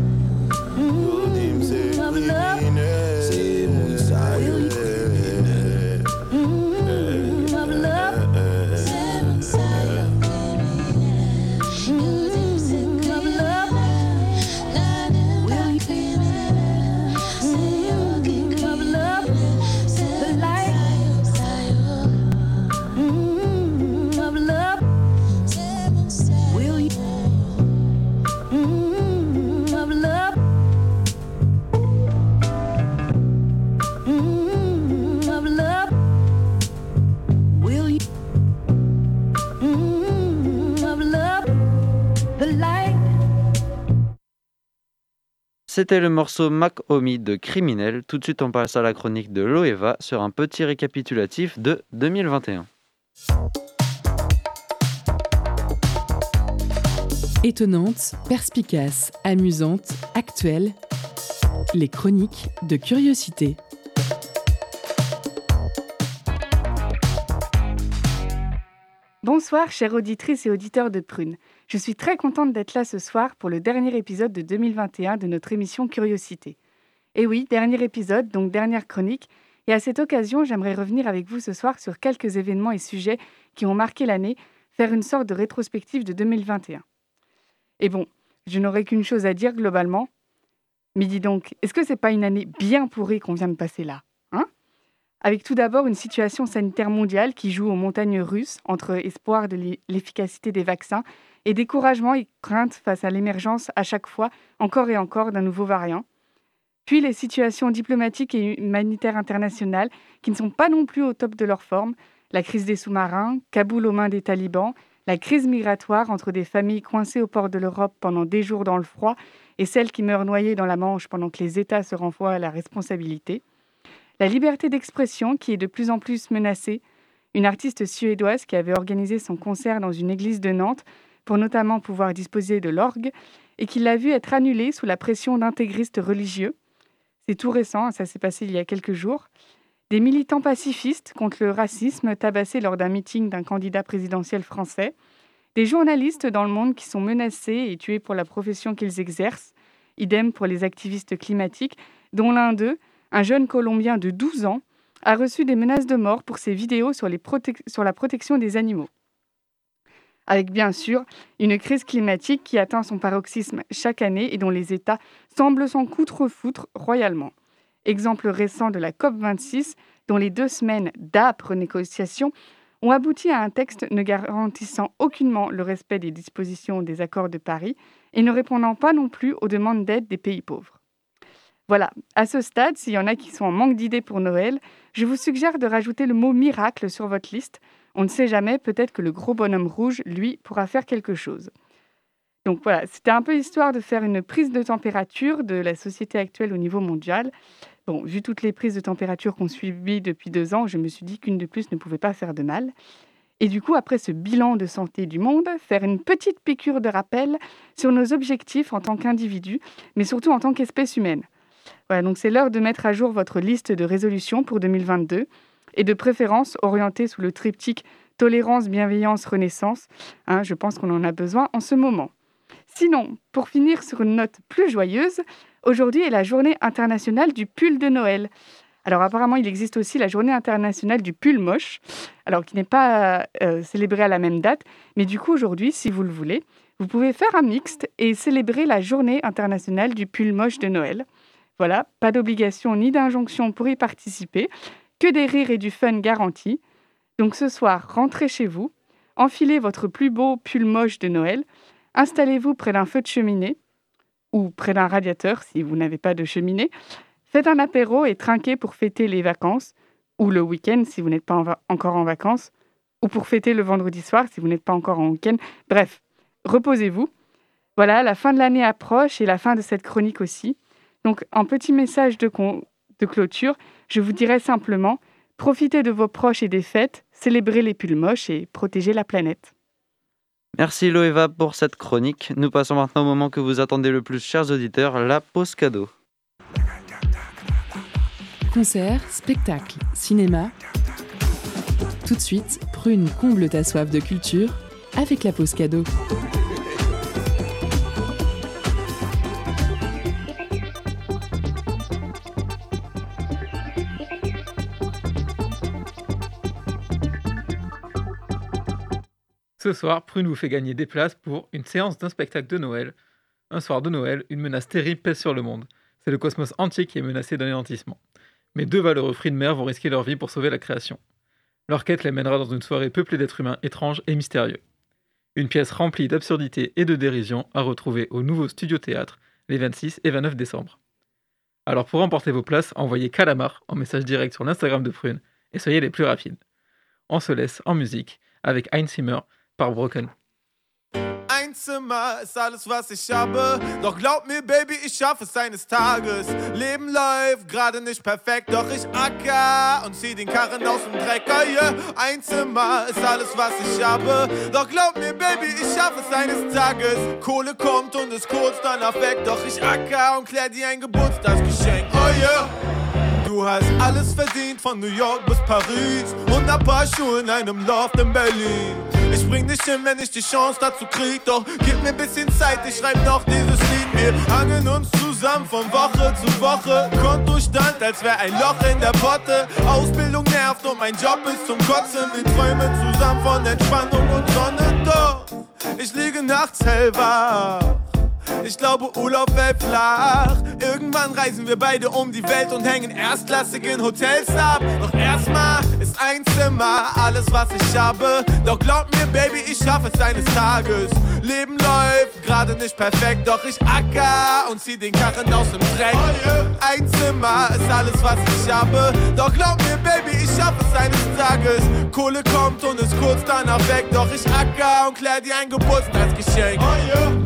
C'était le morceau Mac Omi de Criminel. Tout de suite, on passe à la chronique de Loeva sur un petit récapitulatif de 2021. Étonnante, perspicace, amusante, actuelle, les chroniques de curiosité. Bonsoir, chères auditrices et auditeurs de Prune. Je suis très contente d'être là ce soir pour le dernier épisode de 2021 de notre émission Curiosité. Et oui, dernier épisode, donc dernière chronique. Et à cette occasion, j'aimerais revenir avec vous ce soir sur quelques événements et sujets qui ont marqué l'année, faire une sorte de rétrospective de 2021. Et bon, je n'aurai qu'une chose à dire globalement. Mais dis donc, est-ce que c'est pas une année bien pourrie qu'on vient de passer là avec tout d'abord une situation sanitaire mondiale qui joue aux montagnes russes entre espoir de l'efficacité des vaccins et découragement et crainte face à l'émergence à chaque fois, encore et encore, d'un nouveau variant. Puis les situations diplomatiques et humanitaires internationales qui ne sont pas non plus au top de leur forme, la crise des sous-marins, Kaboul aux mains des talibans, la crise migratoire entre des familles coincées au port de l'Europe pendant des jours dans le froid et celles qui meurent noyées dans la Manche pendant que les États se renvoient à la responsabilité la liberté d'expression qui est de plus en plus menacée. Une artiste suédoise qui avait organisé son concert dans une église de Nantes pour notamment pouvoir disposer de l'orgue et qui l'a vu être annulée sous la pression d'intégristes religieux. C'est tout récent, ça s'est passé il y a quelques jours. Des militants pacifistes contre le racisme tabassés lors d'un meeting d'un candidat présidentiel français. Des journalistes dans le monde qui sont menacés et tués pour la profession qu'ils exercent. Idem pour les activistes climatiques, dont l'un d'eux, un jeune Colombien de 12 ans a reçu des menaces de mort pour ses vidéos sur, la protection des animaux. Avec bien sûr une crise climatique qui atteint son paroxysme chaque année et dont les États semblent s'en foutre royalement. Exemple récent de la COP26, dont les deux semaines d'âpres négociations ont abouti à un texte ne garantissant aucunement le respect des dispositions des accords de Paris et ne répondant pas non plus aux demandes d'aide des pays pauvres. Voilà, à ce stade, s'il y en a qui sont en manque d'idées pour Noël, je vous suggère de rajouter le mot miracle sur votre liste. On ne sait jamais, peut-être que le gros bonhomme rouge, lui, pourra faire quelque chose. Donc voilà, c'était un peu histoire de faire une prise de température de la société actuelle au niveau mondial. Bon, vu toutes les prises de température qu'on subit depuis deux ans, je me suis dit qu'une de plus ne pouvait pas faire de mal. Et du coup, après ce bilan de santé du monde, faire une petite piqûre de rappel sur nos objectifs en tant qu'individu, mais surtout en tant qu'espèce humaine. Voilà, donc c'est l'heure de mettre à jour votre liste de résolutions pour 2022 et de préférence orientée sous le triptyque tolérance, bienveillance, renaissance. Hein, je pense qu'on en a besoin en ce moment. Sinon, pour finir sur une note plus joyeuse, aujourd'hui est la journée internationale du pull de Noël. Alors apparemment, il existe aussi la journée internationale du pull moche, alors qui n'est pas euh, célébrée à la même date, mais du coup aujourd'hui, si vous le voulez, vous pouvez faire un mixte et célébrer la journée internationale du pull moche de Noël. Voilà, pas d'obligation ni d'injonction pour y participer, que des rires et du fun garantis. Donc ce soir, rentrez chez vous, enfilez votre plus beau pull moche de Noël, installez-vous près d'un feu de cheminée ou près d'un radiateur si vous n'avez pas de cheminée, faites un apéro et trinquez pour fêter les vacances ou le week-end si vous n'êtes pas encore en vacances ou pour fêter le vendredi soir si vous n'êtes pas encore en week-end. Bref, reposez-vous. Voilà, la fin de l'année approche et la fin de cette chronique aussi. Donc, en petit message de, de clôture, je vous dirais simplement profitez de vos proches et des fêtes, célébrez les pulls moches et protégez la planète. Merci Loeva pour cette chronique. Nous passons maintenant au moment que vous attendez le plus, chers auditeurs, la pause cadeau. Concert, spectacle, cinéma. Tout de suite, prune comble ta soif de culture avec la pause cadeau. Ce soir, Prune vous fait gagner des places pour une séance d'un spectacle de Noël. Un soir de Noël, une menace terrible pèse sur le monde. C'est le cosmos entier qui est menacé d'anéantissement. Mais deux valeureux fruits de mer vont risquer leur vie pour sauver la création. Leur quête les mènera dans une soirée peuplée d'êtres humains étranges et mystérieux. Une pièce remplie d'absurdité et de dérision à retrouver au nouveau studio théâtre les 26 et 29 décembre. Alors pour remporter vos places, envoyez Calamar en message direct sur l'Instagram de Prune et soyez les plus rapides. On se laisse en musique avec Heinzimmer par Broken. Ein Zimmer ist alles, was ich habe. Doch glaub mir, Baby, ich schaffe es eines Tages. Leben läuft gerade nicht perfekt, doch ich acker und zieh den Karren aus dem Drecker. Yeah. Ein Zimmer ist alles, was ich habe. Doch glaub mir, Baby, ich schaffe es eines Tages. Kohle kommt und ist kurz danach weg, doch ich acker und klär dir ein Geburtstagsgeschenk. Oh yeah. Du hast alles verdient, von New York bis Paris. Und ein paar Schuhe in einem Loft in Berlin. Spring nicht hin, wenn ich die Chance dazu krieg. Doch gib mir ein bisschen Zeit, ich schreib noch dieses Lied. Wir hangen uns zusammen von Woche zu Woche. Kontostand, als wär ein Loch in der Potte. Ausbildung nervt und mein Job ist zum Kotzen. Wir träumen zusammen von Entspannung und Sonne. Doch ich liege nachts hellwach. Ich glaube, Urlaub fällt flach. Irgendwann reisen wir beide um die Welt und hängen erstklassig in Hotels ab. Doch ist ein Zimmer alles, was ich habe. Doch glaub mir, Baby, ich schaffe es eines Tages. Leben läuft gerade nicht perfekt, doch ich acker und zieh den Karren aus dem Dreck. Ein Zimmer ist alles, was ich habe. Doch glaub mir, Baby, ich schaffe es eines Tages. Kohle kommt und ist kurz danach weg, doch ich acker und klär dir ein Geburtstagsgeschenk.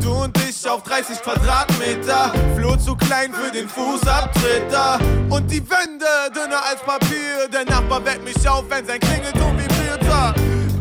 Du und ich auf 30 Quadratmeter. Flur zu klein für den Fußabtreter. Und die Wände dünner als Papier. Der Nachbar weckt mich auf, wenn sein Klingelton vibriert.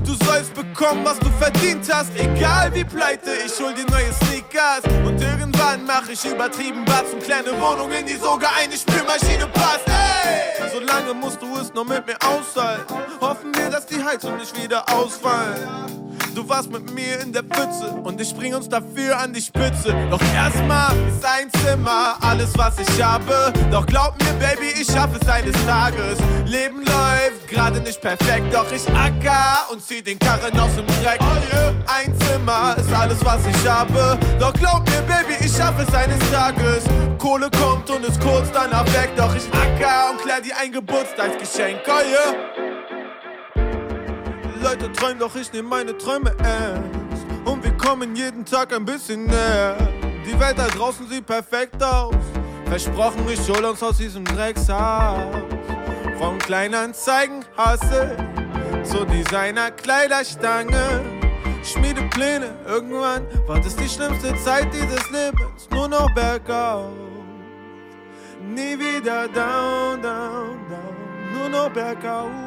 Du sollst bekommen, was du verdient hast. Egal wie pleite, ich hol dir neue Sneakers. Und irgendwann mach ich übertrieben Batz und kleine Wohnung, in die sogar eine Spülmaschine passt. Ey! Solange musst du es noch mit mir aushalten. Hoffen wir, dass die Heizung nicht wieder ausfallen. Du warst mit mir in der Pfütze und ich bring uns dafür an die Spitze. Doch erstmal ist ein Zimmer alles, was ich habe. Doch glaub mir, Baby, ich schaffe es eines Tages. Leben läuft gerade nicht perfekt, doch ich acker und zieh den Karren aus dem Dreck. Ein Zimmer ist alles, was ich habe. Doch glaub mir, Baby, ich schaffe es eines Tages. Kohle kommt und ist kurz danach weg, doch ich acker und klär dir ein Geburtstagsgeschenk. Oh yeah. Leute träumen, doch ich nehme meine Träume ernst. Und wir kommen jeden Tag ein bisschen näher. Die Welt da draußen sieht perfekt aus. Versprochen, ich hol uns aus diesem Dreckshaus. Von Kleinanzeigen hasse zur Designer-Kleiderstange. Schmiede Pläne, irgendwann war das die schlimmste Zeit dieses Lebens. Nur noch bergauf. Nie wieder down, down, down. Nur noch bergauf.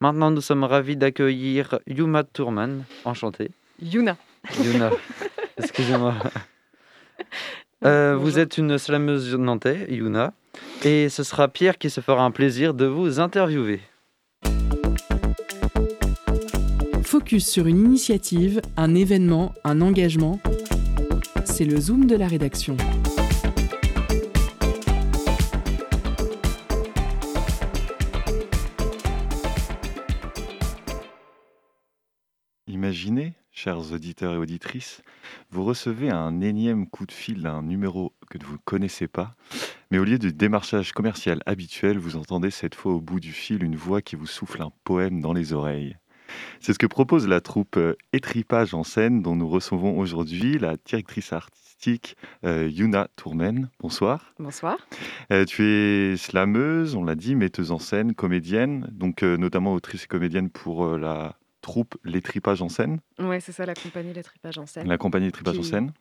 Maintenant, nous sommes ravis d'accueillir Yuma Tourman. Enchanté. Yuna. Yuna, [LAUGHS] excusez-moi. [LAUGHS] Euh, vous êtes une slameuse nantais, Yuna, et ce sera Pierre qui se fera un plaisir de vous interviewer. Focus sur une initiative, un événement, un engagement. C'est le Zoom de la rédaction. Imaginez, chers auditeurs et auditrices, vous recevez un énième coup de fil d'un numéro que vous ne connaissez pas, mais au lieu du démarchage commercial habituel, vous entendez cette fois au bout du fil une voix qui vous souffle un poème dans les oreilles. C'est ce que propose la troupe euh, Étripage en scène dont nous recevons aujourd'hui la directrice artistique euh, Yuna Tourmen. Bonsoir. Bonsoir. Euh, tu es slameuse, on l'a dit, metteuse en scène, comédienne, donc euh, notamment autrice et comédienne pour la troupe Les Tripages en scène, Ouais, c'est ça, la compagnie Les Tripages en scène. la compagnie Les Tripages en scène,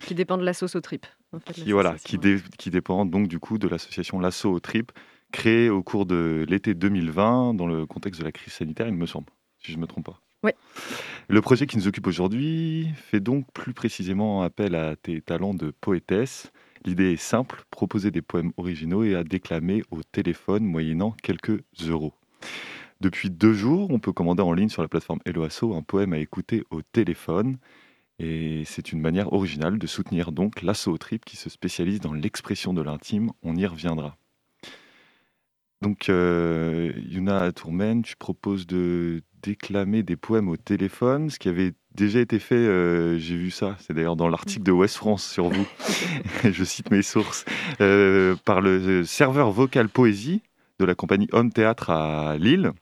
Qui dépend de la sauce aux tripes. en fait, qui, voilà, qui, l'association. dé- qui dépend donc du coup de l'association L'Assaut aux Tripes, créée au cours de l'été 2020 dans le contexte de la crise sanitaire, il me semble, si je ne me trompe pas. Ouais. Le projet qui nous occupe aujourd'hui fait donc plus précisément appel à tes talents de poétesse. L'idée est simple, proposer des poèmes originaux et à déclamer au téléphone moyennant quelques euros. Depuis deux jours, on peut commander en ligne sur la plateforme Helloasso un poème à écouter au téléphone. Et c'est une manière originale de soutenir donc l'assaut au trip qui se spécialise dans l'expression de l'intime. On y reviendra. Donc, euh, Yuna Tourmen, tu proposes de déclamer des poèmes au téléphone, ce qui avait déjà été fait, euh, j'ai vu ça, c'est d'ailleurs dans l'article de West France sur vous, [LAUGHS] je cite mes sources, euh, par le serveur vocal poésie de la compagnie Homme Théâtre à Lille.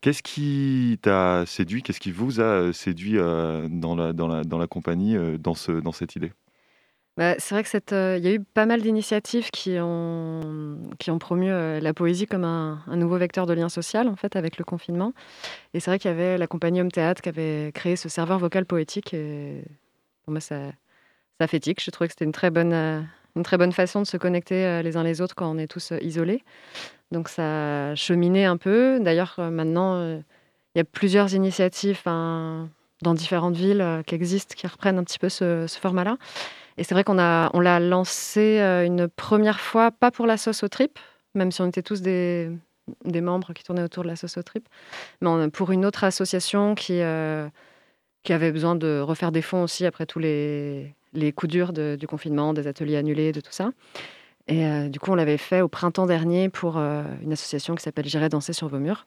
Qu'est-ce qui t'a séduit? Qu'est-ce qui vous a séduit euh, dans, la, compagnie, euh, dans, ce, dans cette idée? Bah, c'est vrai que cette, euh, il y a eu pas mal d'initiatives qui ont, promu euh, la poésie comme un, nouveau vecteur de lien social en fait avec le confinement. Et c'est vrai qu'il y avait la compagnie Homme Théâtre qui avait créé ce serveur vocal poétique. Et pour moi, ça, fait tic. Je trouvais que c'était une très bonne, euh, façon de se connecter euh, les uns les autres quand on est tous euh, isolés. Donc ça a cheminé un peu. D'ailleurs, euh, maintenant, euh, il y a plusieurs initiatives dans différentes villes euh, qui existent, qui reprennent un petit peu ce, format-là. Et c'est vrai qu'on a, on l'a lancé une première fois, pas pour la sauce aux tripes, même si on était tous des, membres qui tournaient autour de la sauce aux tripes, mais pour une autre association qui, qui avait besoin de refaire des fonds aussi après tous les, les coups durs du confinement, des ateliers annulés, de tout ça. Et euh, du coup, on l'avait fait au printemps dernier pour euh, une association qui s'appelle J'irai danser sur vos murs.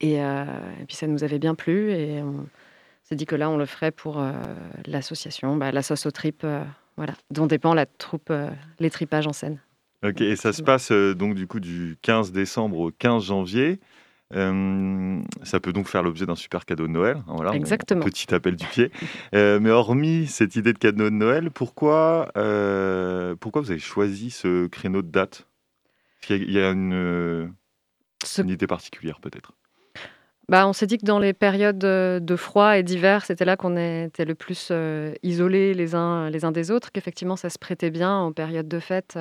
Et, euh, et puis ça nous avait bien plu et on s'est dit que là, on le ferait pour l'association, bah, la sauce aux tripes, voilà, dont dépend la troupe Les Tripages en scène. Ok, et ça se passe donc du coup du 15 décembre au 15 janvier. Euh, ça peut donc faire l'objet d'un super cadeau de Noël. hein, Voilà, Exactement. petit appel du pied. Euh, mais hormis cette idée de cadeau de Noël, pourquoi, euh, pourquoi vous avez choisi ce créneau de date? Il y a une, Ce- une idée particulière peut-être Bah, on s'est dit que dans les périodes de froid et d'hiver, c'était là qu'on était le plus isolés les uns, les uns des autres, qu'effectivement ça se prêtait bien aux périodes de fête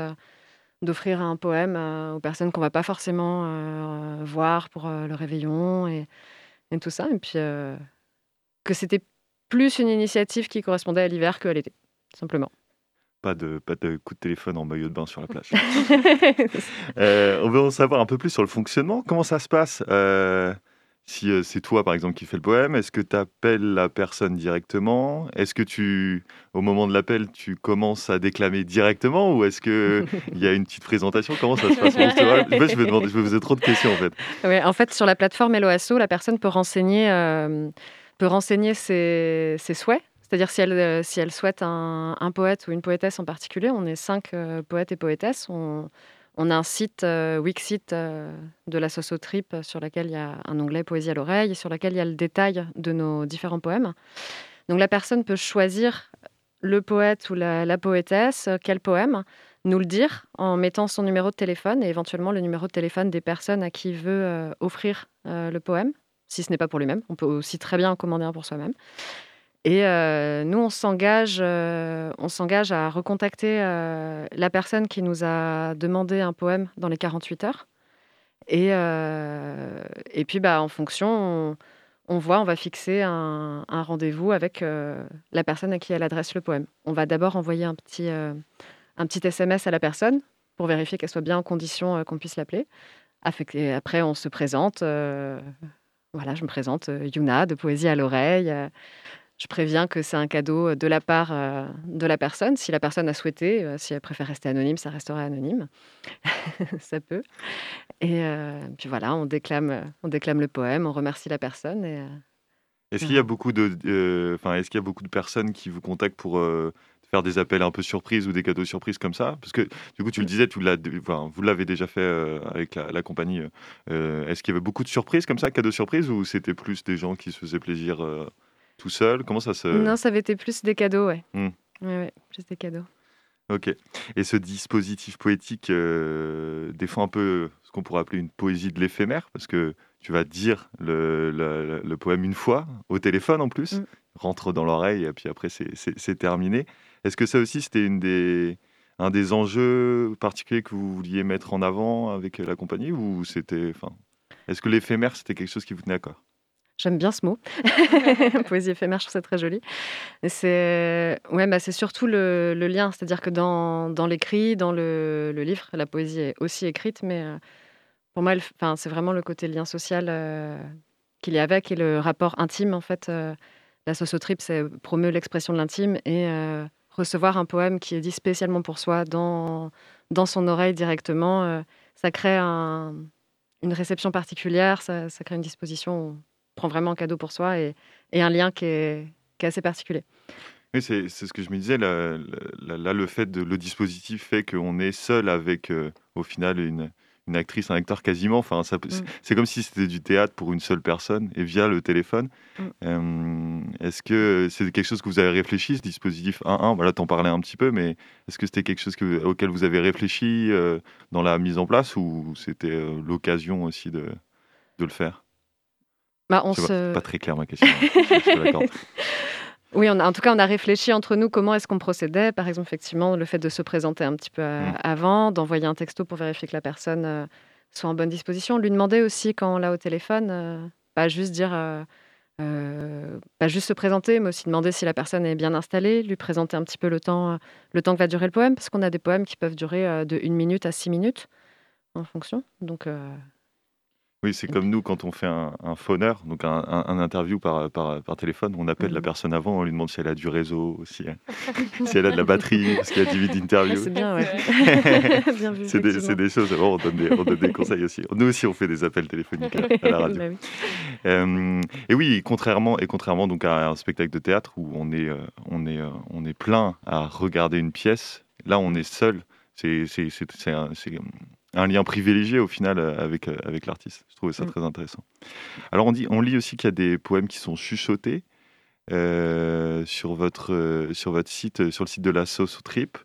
d'offrir un poème euh, aux personnes qu'on va pas forcément euh, voir pour euh, le réveillon et, et tout ça. Et puis que c'était plus une initiative qui correspondait à l'hiver qu'à l'été, simplement. pas de, pas de coup de téléphone en maillot de bain sur la plage. [LAUGHS] On veut en savoir un peu plus sur le fonctionnement. Comment ça se passe? Si euh, c'est toi, par exemple, qui fais le poème, est-ce que tu appelles la personne directement? Est-ce que tu, au moment de l'appel, tu commences à déclamer directement ou est-ce qu'il y a une petite présentation? Comment ça se passe je, vais vous poser trop de questions en fait. En fait, sur la plateforme Helloasso, la personne peut renseigner, euh, peut renseigner ses, souhaits. C'est-à-dire si elle, euh, si elle souhaite un, poète ou une poétesse en particulier, on est cinq poètes et poétesses. On a un site, euh, Wixit, euh, de la Soso Trip, euh, sur lequel il y a un onglet Poésie à l'oreille, sur lequel il y a le détail de nos différents poèmes. Donc la personne peut choisir le poète ou la, poétesse, euh, quel poème, nous le dire en mettant son numéro de téléphone et éventuellement le numéro de téléphone des personnes à qui il veut offrir le poème, si ce n'est pas pour lui-même. On peut aussi très bien en commander un pour soi-même. Et euh, nous, on s'engage, euh, on s'engage à recontacter euh, la personne qui nous a demandé un poème dans les 48 heures. Et, et puis, bah, en fonction, on, voit, on va fixer un, un rendez-vous avec la personne à qui elle adresse le poème. On va d'abord envoyer un petit, un petit SMS à la personne pour vérifier qu'elle soit bien en condition qu'on puisse l'appeler. Après, on se présente. voilà, je me présente, Yuna, de Poésie à l'oreille. Euh, je préviens que c'est un cadeau de la part euh, de la personne. Si la personne a souhaité, euh, si elle préfère rester anonyme, ça restera anonyme. [LAUGHS] ça peut. Et euh, puis voilà, on déclame, on déclame le poème, on remercie la personne. Et, euh, Est-ce qu'il y a beaucoup de, euh, est-ce qu'il y a beaucoup de personnes qui vous contactent pour euh, faire des appels un peu surprises ou des cadeaux surprises comme ça? Parce que du coup, tu le disais, tu enfin, vous l'avez déjà fait euh, avec la, la compagnie. euh, est-ce qu'il y avait beaucoup de surprises comme ça, cadeaux surprises, ou c'était plus des gens qui se faisaient plaisir euh, tout seuls Comment ça se Non, ça avait été plus des cadeaux, ouais. Hmm. Ouais, ouais, plus des cadeaux. Ok. Et ce dispositif poétique euh, défend un peu ce qu'on pourrait appeler une poésie de l'éphémère, parce que tu vas dire le, le- le poème une fois, au téléphone en plus, Mm. rentre dans l'oreille, et puis après c'est terminé. Est-ce que ça aussi c'était une des, un des enjeux particuliers que vous vouliez mettre en avant avec la compagnie, ou c'était, enfin, est-ce que l'éphémère c'était quelque chose qui vous tenait à cœur? J'aime bien ce mot. [LAUGHS] Poésie éphémère, je trouve ça très joli. C'est ouais, bah, surtout le, le lien. C'est-à-dire que dans, dans l'écrit, dans le, le livre, la poésie est aussi écrite, mais euh, pour moi, enfin, c'est vraiment le côté lien social euh, qu'il y a avec et le rapport intime. En fait, euh, la sociotrip, c'est promeut l'expression de l'intime et euh, recevoir un poème qui est dit spécialement pour soi dans, dans son oreille directement, euh, ça crée un- une réception particulière, ça, ça crée une disposition prend vraiment un cadeau pour soi et, et un lien qui est, qui est assez particulier. Oui, c'est ce que je me disais. Là, là- là, le fait de le dispositif fait qu'on est seul avec, euh, au final, une, une actrice, un acteur quasiment. Enfin, ça peut- c'est- Mm. c'est comme si c'était du théâtre pour une seule personne et via le téléphone. Mm. Euh, est-ce que c'est quelque chose que vous avez réfléchi, ce dispositif 1-1 Voilà, t'en parlais un petit peu, mais est-ce que c'était quelque chose que- auquel vous avez réfléchi euh, dans la mise en place ou c'était l'occasion aussi de, de le faire? Bah, on pas, se... Pas très clair ma question. je. [LAUGHS] Oui, on a- en tout cas, on a réfléchi entre nous comment est-ce qu'on procédait? Par exemple, effectivement, le fait de se présenter un petit peu euh, Mm. avant, d'envoyer un texto pour vérifier que la personne euh, soit en bonne disposition. Lui demander aussi, quand on l'a au téléphone, euh, pas juste dire, euh, pas juste se présenter, mais aussi demander si la personne est bien installée, lui présenter un petit peu le temps, le temps que va durer le poème, parce qu'on a des poèmes qui peuvent durer de une minute à six minutes en fonction. Donc, Oui, c'est comme nous quand on fait un, un phoneur, donc un, un- un interview par, par, par téléphone, on appelle la Mhm. personne avant, on lui demande si elle a du réseau, si, si elle a de la batterie, parce qu'il y a 10 minutes d'interview. c'est bien, ouais. [LAUGHS] bien. C'est des, des choses, vraiment, on donne des, on donne des conseils aussi. Nous aussi, on fait des appels téléphoniques à, à la radio. Bah oui. Euh, et oui, contrairement, et contrairement donc à un spectacle de théâtre où on est, euh, on est, euh, on est plein à regarder une pièce, là on est seul. C'est c'est- c'est- c'est un, lien privilégié au final euh, avec, euh, avec l'artiste. Je trouvais ça Mm. très intéressant. Alors on, dit, on lit aussi qu'il y a des poèmes qui sont chuchotés. euh, sur, votre, euh, sur votre site, sur le site de la sauce au trip.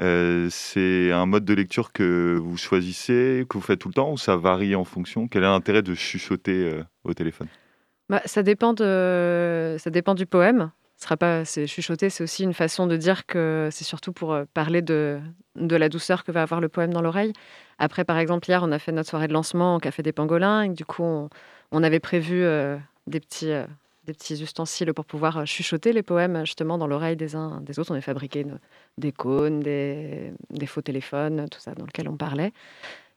Euh, c'est un mode de lecture que vous choisissez, que vous faites tout le temps, ou ça varie en fonction? Quel est l'intérêt de chuchoter au téléphone? Bah, ça, dépend de... ça dépend du poème. Ce sera pas, c'est chuchoter, c'est aussi une façon de dire que c'est surtout pour parler de, de la douceur que va avoir le poème dans l'oreille. Après, par exemple, hier, on a fait notre soirée de lancement au Café des Pangolins. Du coup, on, avait prévu euh, des, petits, euh, des petits ustensiles pour pouvoir euh, chuchoter les poèmes justement dans l'oreille des uns des autres. On a fabriqué des cônes, des, faux téléphones, tout ça dans lequel on parlait.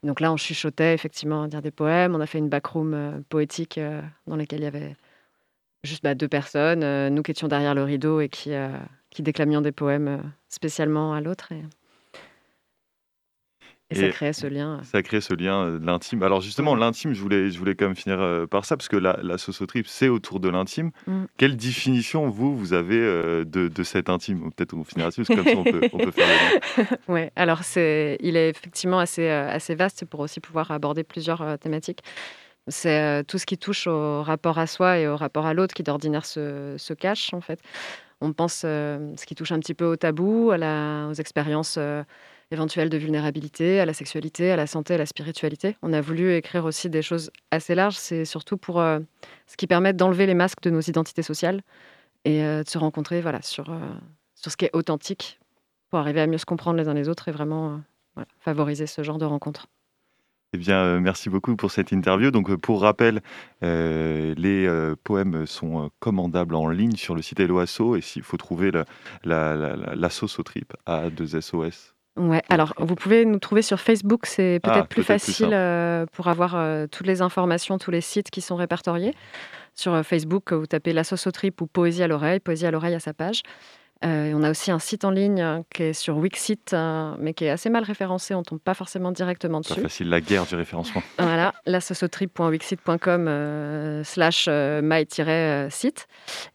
Donc là, on chuchotait effectivement à dire des poèmes. On a fait une backroom poétique dans laquelle il y avait juste bah, deux personnes, nous qui étions derrière le rideau et qui, déclamions des poèmes spécialement à l'autre. Et ça créait ce lien. Ça crée ce lien euh, de l'intime. Alors justement, l'intime, je voulais, je voulais quand même finir euh, par ça, parce que la, la c'est autour de l'intime. Mm. Quelle définition, vous, vous avez euh, de, de cet intime? Peut-être on finira dessus, parce que comme ça, on peut, on peut faire le. [LAUGHS] Ouais, alors c'est, il est effectivement assez, euh, assez vaste pour aussi pouvoir aborder plusieurs euh, thématiques. C'est euh, tout ce qui touche au rapport à soi et au rapport à l'autre qui d'ordinaire se, se cache en fait. On pense euh, ce qui touche un petit peu au tabou, à la, aux expériences euh, éventuelles de vulnérabilité, à la sexualité, à la santé, à la spiritualité. On a voulu écrire aussi des choses assez larges. C'est surtout pour euh, ce qui permet d'enlever les masques de nos identités sociales et euh, de se rencontrer voilà, sur, euh, sur ce qui est authentique pour arriver à mieux se comprendre les uns les autres et vraiment favoriser ce genre de rencontres. Eh bien, merci beaucoup pour cette interview. Donc, pour rappel, les poèmes sont commandables en ligne sur le site Eloasso. Et s'il faut trouver la, la, la, la- sauce au trip, A2SOS. Ouais, alors vous pouvez nous trouver sur Facebook, c'est peut-être Ah, plus peut-être plus facile euh, pour avoir euh, toutes les informations, tous les sites qui sont répertoriés. Sur euh, Facebook, vous tapez La Sauce ou Poésie à l'oreille, Poésie à l'oreille à sa page. On a aussi un site en ligne euh, qui est sur Wixit, euh, mais qui est assez mal référencé, on tombe pas forcément directement dessus. facile, la guerre du référencement. [LAUGHS] Voilà, euh, slash my-site.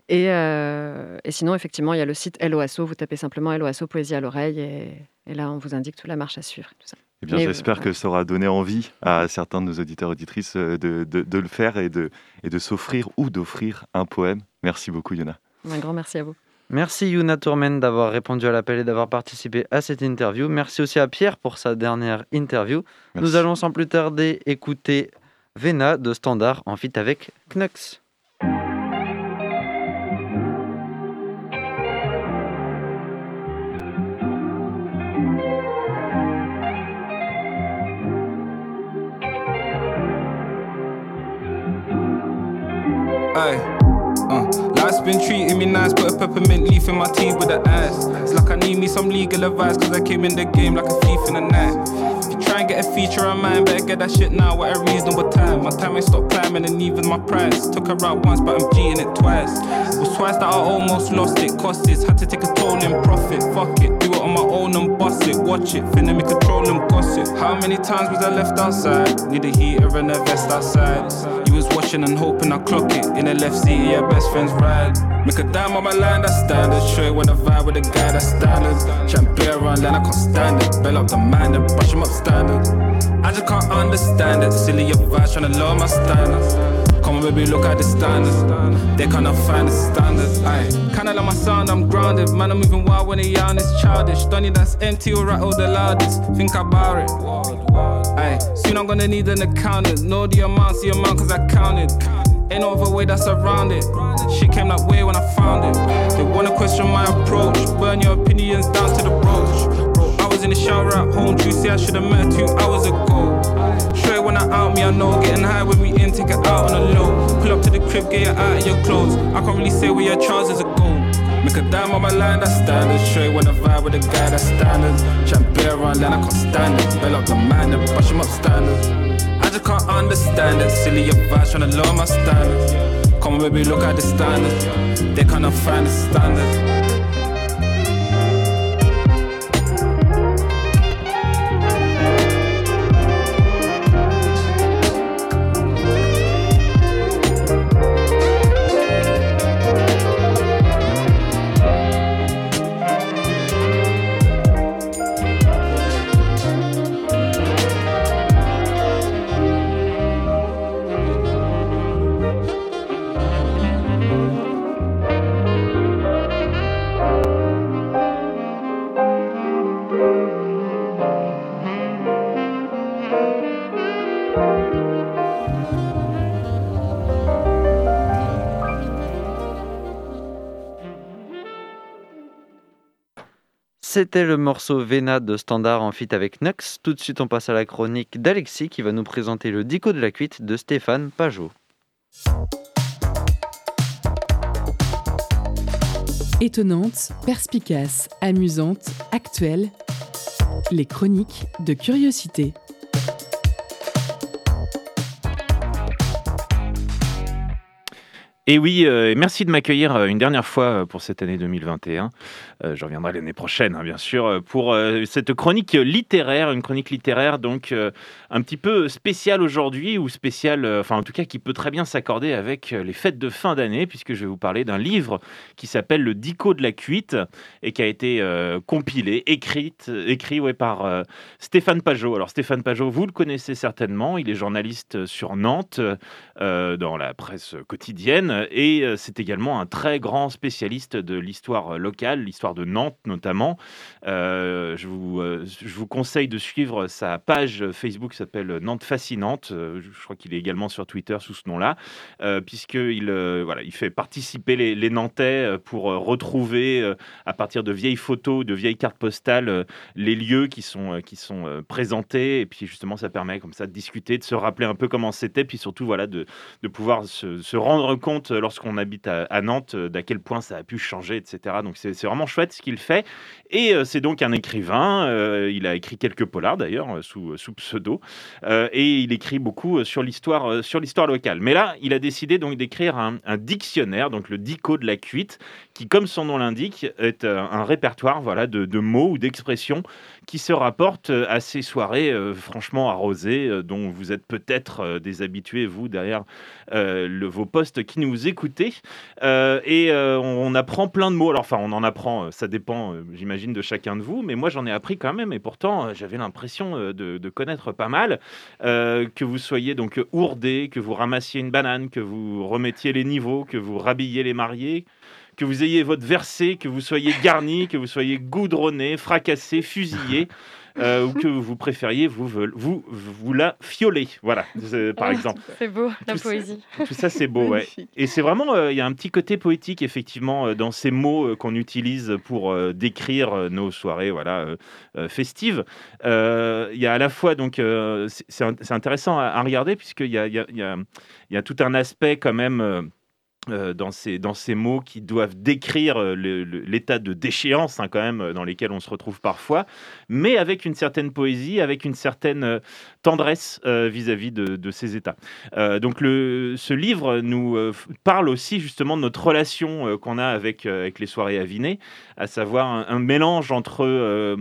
Et, et sinon, effectivement, il y a le site LOASO. Vous tapez simplement LOASO Poésie à l'oreille et, et là, on vous indique toute la marche à suivre. et Tout ça. Eh bien, j'espère euh, que ça aura donné envie à certains de nos auditeurs et auditrices euh, de, de, de le faire et de, et de s'offrir ou d'offrir un poème. Merci beaucoup, Yona. Un grand merci à vous. Merci Yuna Tourmen d'avoir répondu à l'appel et d'avoir participé à cette interview. Merci aussi à Pierre pour sa dernière interview. Merci. Nous allons sans plus tarder écouter Vena de Standard en fit avec Knux. Me nice, put a peppermint leaf in my tea with the ice. It's like I need me some legal advice, cause I came in the game like a thief in the night. If you try and get a feature of mine, better get that shit now at a reasonable time. My time ain't stop climbing and even my price. Took her out once, but I'm cheating it twice. It was twice that I almost lost it, cost it. Had to take a toll in profit, fuck it. And bust it, watch it. Finna me control and gossip. How many times was I left outside? Need a heater and a vest outside. You was watching and hoping I clock it. In the left seat of your best friend's ride. Make a dime on my line, that's standard. Straight when I vibe with a guy, that's standard. Champ beer around line, I can't stand it. Bell up the mind and brush him up standard. I just can't understand it. Silly advice, trying to lower my standards. Come on, baby, look at the standards. They cannot find the standards. Aye. Kinda like my sound, I'm grounded. Man, I'm moving wild when they yarn, it's childish. Donny that's empty or rattle the loudest. Think about it. Aye. Soon I'm gonna need an accountant. Know the amount, the amount, cause I counted. Ain't no other way that's around it. Shit came that way when I found it. They wanna question my approach. Burn your opinions down to the brooch. Bro, I was in the shower at home. Juicy, I should've met two hours ago. Out me, I know. Getting high when we in, take it out on the low. Pull up to the crib, get it out of your clothes. I can't really say where your trousers are go. Make a dime on my line, that's standard. Straight when I vibe with a guy, that's standard. Beer around line, I can't stand it. Bell up the man and brush him up standard. I just can't understand it. Silly advice, trying to lower my standards. Come on, baby, look at the standards. They cannot find the standards. C'était le morceau Vena de Standard en fit avec Nux. Tout de suite, on passe à la chronique d'Alexis qui va nous présenter le dico de la cuite de Stéphane Pajot. Étonnante, perspicace, amusante, actuelle, les chroniques de curiosité. Et oui, euh, merci de m'accueillir euh, une dernière fois euh, pour cette année 2021. Euh, je reviendrai l'année prochaine, hein, bien sûr, pour cette chronique littéraire, une chronique littéraire donc un petit peu spéciale aujourd'hui, ou spéciale, enfin en tout cas qui peut très bien s'accorder avec les fêtes de fin d'année, puisque je vais vous parler d'un livre qui s'appelle Le Dico de la cuite et qui a été compilé, écrite, écrit par Stéphane Pajot. Alors Stéphane Pajot, vous le connaissez certainement, il est journaliste sur Nantes, dans la presse quotidienne, et euh, c'est également un très grand spécialiste de l'histoire locale, l'histoire de Nantes notamment. Euh, je, vous, euh, je vous conseille de suivre sa page Facebook qui s'appelle Nantes Fascinante. Euh, je crois qu'il est également sur Twitter sous ce nom-là, euh, puisqu'il euh, voilà, il fait participer les, Nantais euh, pour euh, retrouver, euh, à partir de vieilles photos, de vieilles cartes postales, euh, les lieux qui sont, euh, qui sont euh, présentés. Et puis justement, ça permet comme ça de discuter, de se rappeler un peu comment c'était, puis surtout voilà, de, de pouvoir se rendre compte euh, lorsqu'on habite à, Nantes euh, d'à quel point ça a pu changer, etc. Donc c'est vraiment chouette ce qu'il fait. Et euh, c'est donc un écrivain. il a écrit quelques polars d'ailleurs sous, pseudo. Et il écrit beaucoup sur l'histoire sur l'histoire locale. Mais là, il a décidé donc d'écrire un, dictionnaire, donc le dico de la cuite, qui, comme son nom l'indique, est un répertoire voilà, de, mots ou d'expressions qui se rapportent à ces soirées franchement arrosées, dont vous êtes peut-être des habitués, vous, derrière vos postes qui nous écoutez. Euh, et euh, on, apprend plein de mots. Alors, enfin, on en apprend, euh, ça dépend, j'imagine, de chacun de vous, mais moi, j'en ai appris quand même, et pourtant, j'avais l'impression de, connaître pas mal. Que vous soyez donc ourdé, que vous ramassiez une banane, que vous remettiez les niveaux, que vous rabilliez les mariés, que vous ayez votre versé, que vous soyez garni, que vous soyez goudronné, fracassé, fusillé. [LAUGHS] euh, ou que vous préfériez vous, vous, vous la fioler, voilà, c'est- par exemple. C'est beau, la ça- poésie. Tout ça, c'est beau, ouais. Et c'est vraiment, euh, il y a un petit côté poétique, effectivement, euh, dans ces mots euh, qu'on utilise pour euh, décrire euh, nos soirées voilà, euh, euh, festives. Euh, Il y a à la fois, donc, euh, c'est- c'est int- c'est intéressant à, à regarder, puisqu'il y a, y, a, y, a, y a tout un aspect, quand même. Euh, dans, ces, dans ces mots qui doivent décrire euh, l'état de déchéance hein, quand même euh, dans lesquels on se retrouve parfois, mais avec une certaine poésie, avec une certaine tendresse vis-à-vis de, ces états. Donc le, ce livre nous parle aussi justement de notre relation qu'on a avec, avec les soirées avinées, à savoir un, mélange entre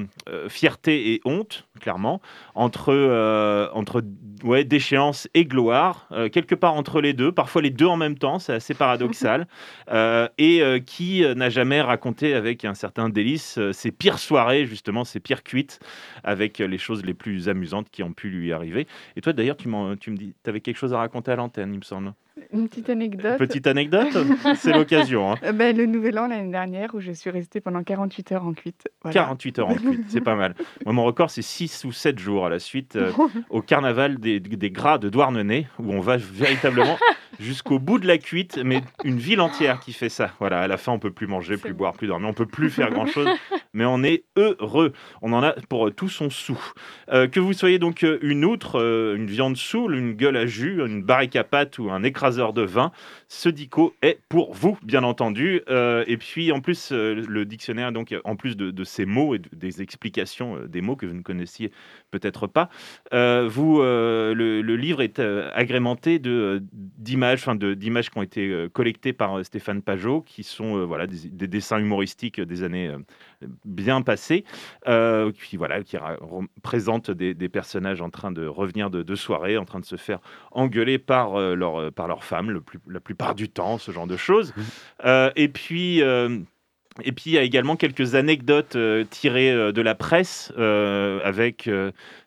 fierté et honte, clairement, entre, entre ouais, déchéance et gloire, quelque part entre les deux, parfois les deux en même temps, c'est assez paradoxal paradoxal, [LAUGHS] euh, et euh, qui euh, n'a jamais raconté avec un certain délice ses pires soirées, justement, ses pires cuites, avec les choses les plus amusantes qui ont pu lui arriver. Et toi, d'ailleurs, tu, tu me dis, tu avais quelque chose à raconter à l'antenne, il me semble. Une petite anecdote. Petite anecdote C'est l'occasion. hein. Euh, ben, le nouvel an l'année dernière où je suis restée pendant 48 heures en cuite. Voilà. 48 heures en cuite, c'est pas mal. [LAUGHS] Moi, mon record, c'est 6 ou 7 jours à la suite euh, [LAUGHS] au carnaval des, des gras de Douarnenez, où on va véritablement jusqu'au bout de la cuite, mais une ville entière qui fait ça. Voilà, à la fin, on peut plus manger, plus boire, plus dormir, on peut plus faire grand-chose, mais on est heureux. On en a pour euh, tout son sou. Euh, que vous soyez donc une outre, une viande soule, une gueule à jus, une barrique à pâte ou un écraseur de vin, ce dico est pour vous, bien entendu. Euh, et puis, en plus, euh, le dictionnaire, donc, en plus de, ces mots et de- des explications euh, des mots que vous ne connaissiez peut-être pas, vous, le, livre est agrémenté d'images, enfin, qui ont été collectées par Stéphane Pajot, qui sont voilà, des, des dessins humoristiques des années bien passées, qui, voilà, qui présentent des, personnages en train de revenir de, soirée, en train de se faire engueuler par, leur, par leur femme, la plupart du temps, ce genre de choses. Euh, et puis. euh, et puis il y a également quelques anecdotes euh, tirées de la presse avec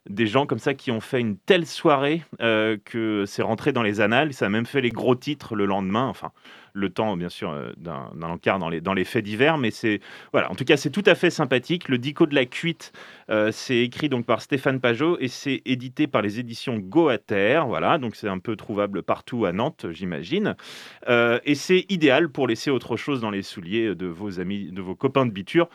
des gens comme ça qui ont fait une telle soirée euh, que c'est rentré dans les annales. Ça a même fait les gros titres le lendemain. Enfin, le temps, bien sûr, euh, d'un encart dans les, dans les faits divers. Mais c'est. Voilà, en tout cas, c'est tout à fait sympathique. Le Dico de la cuite, euh, c'est écrit donc par Stéphane Pajot et c'est édité par les éditions Goater. Voilà, donc c'est un peu trouvable partout à Nantes, j'imagine. Et c'est idéal pour laisser autre chose dans les souliers de vos amis, de vos copains de biture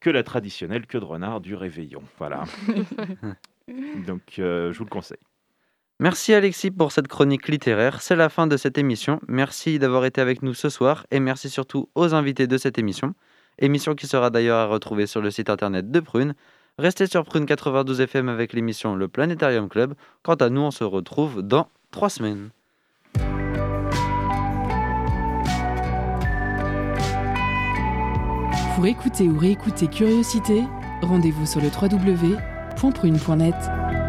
que la traditionnelle queue de renard du réveillon. Voilà. [LAUGHS] [LAUGHS] Donc, euh, je vous le conseille. Merci Alexis pour cette chronique littéraire. C'est la fin de cette émission. Merci d'avoir été avec nous ce soir et merci surtout aux invités de cette émission. Émission qui sera d'ailleurs à retrouver sur le site internet de Prune. Restez sur Prune 92 FM avec l'émission Le Planétarium Club. Quant à nous, on se retrouve dans trois semaines. Pour écouter ou réécouter Curiosité, rendez-vous sur le www.prune.net.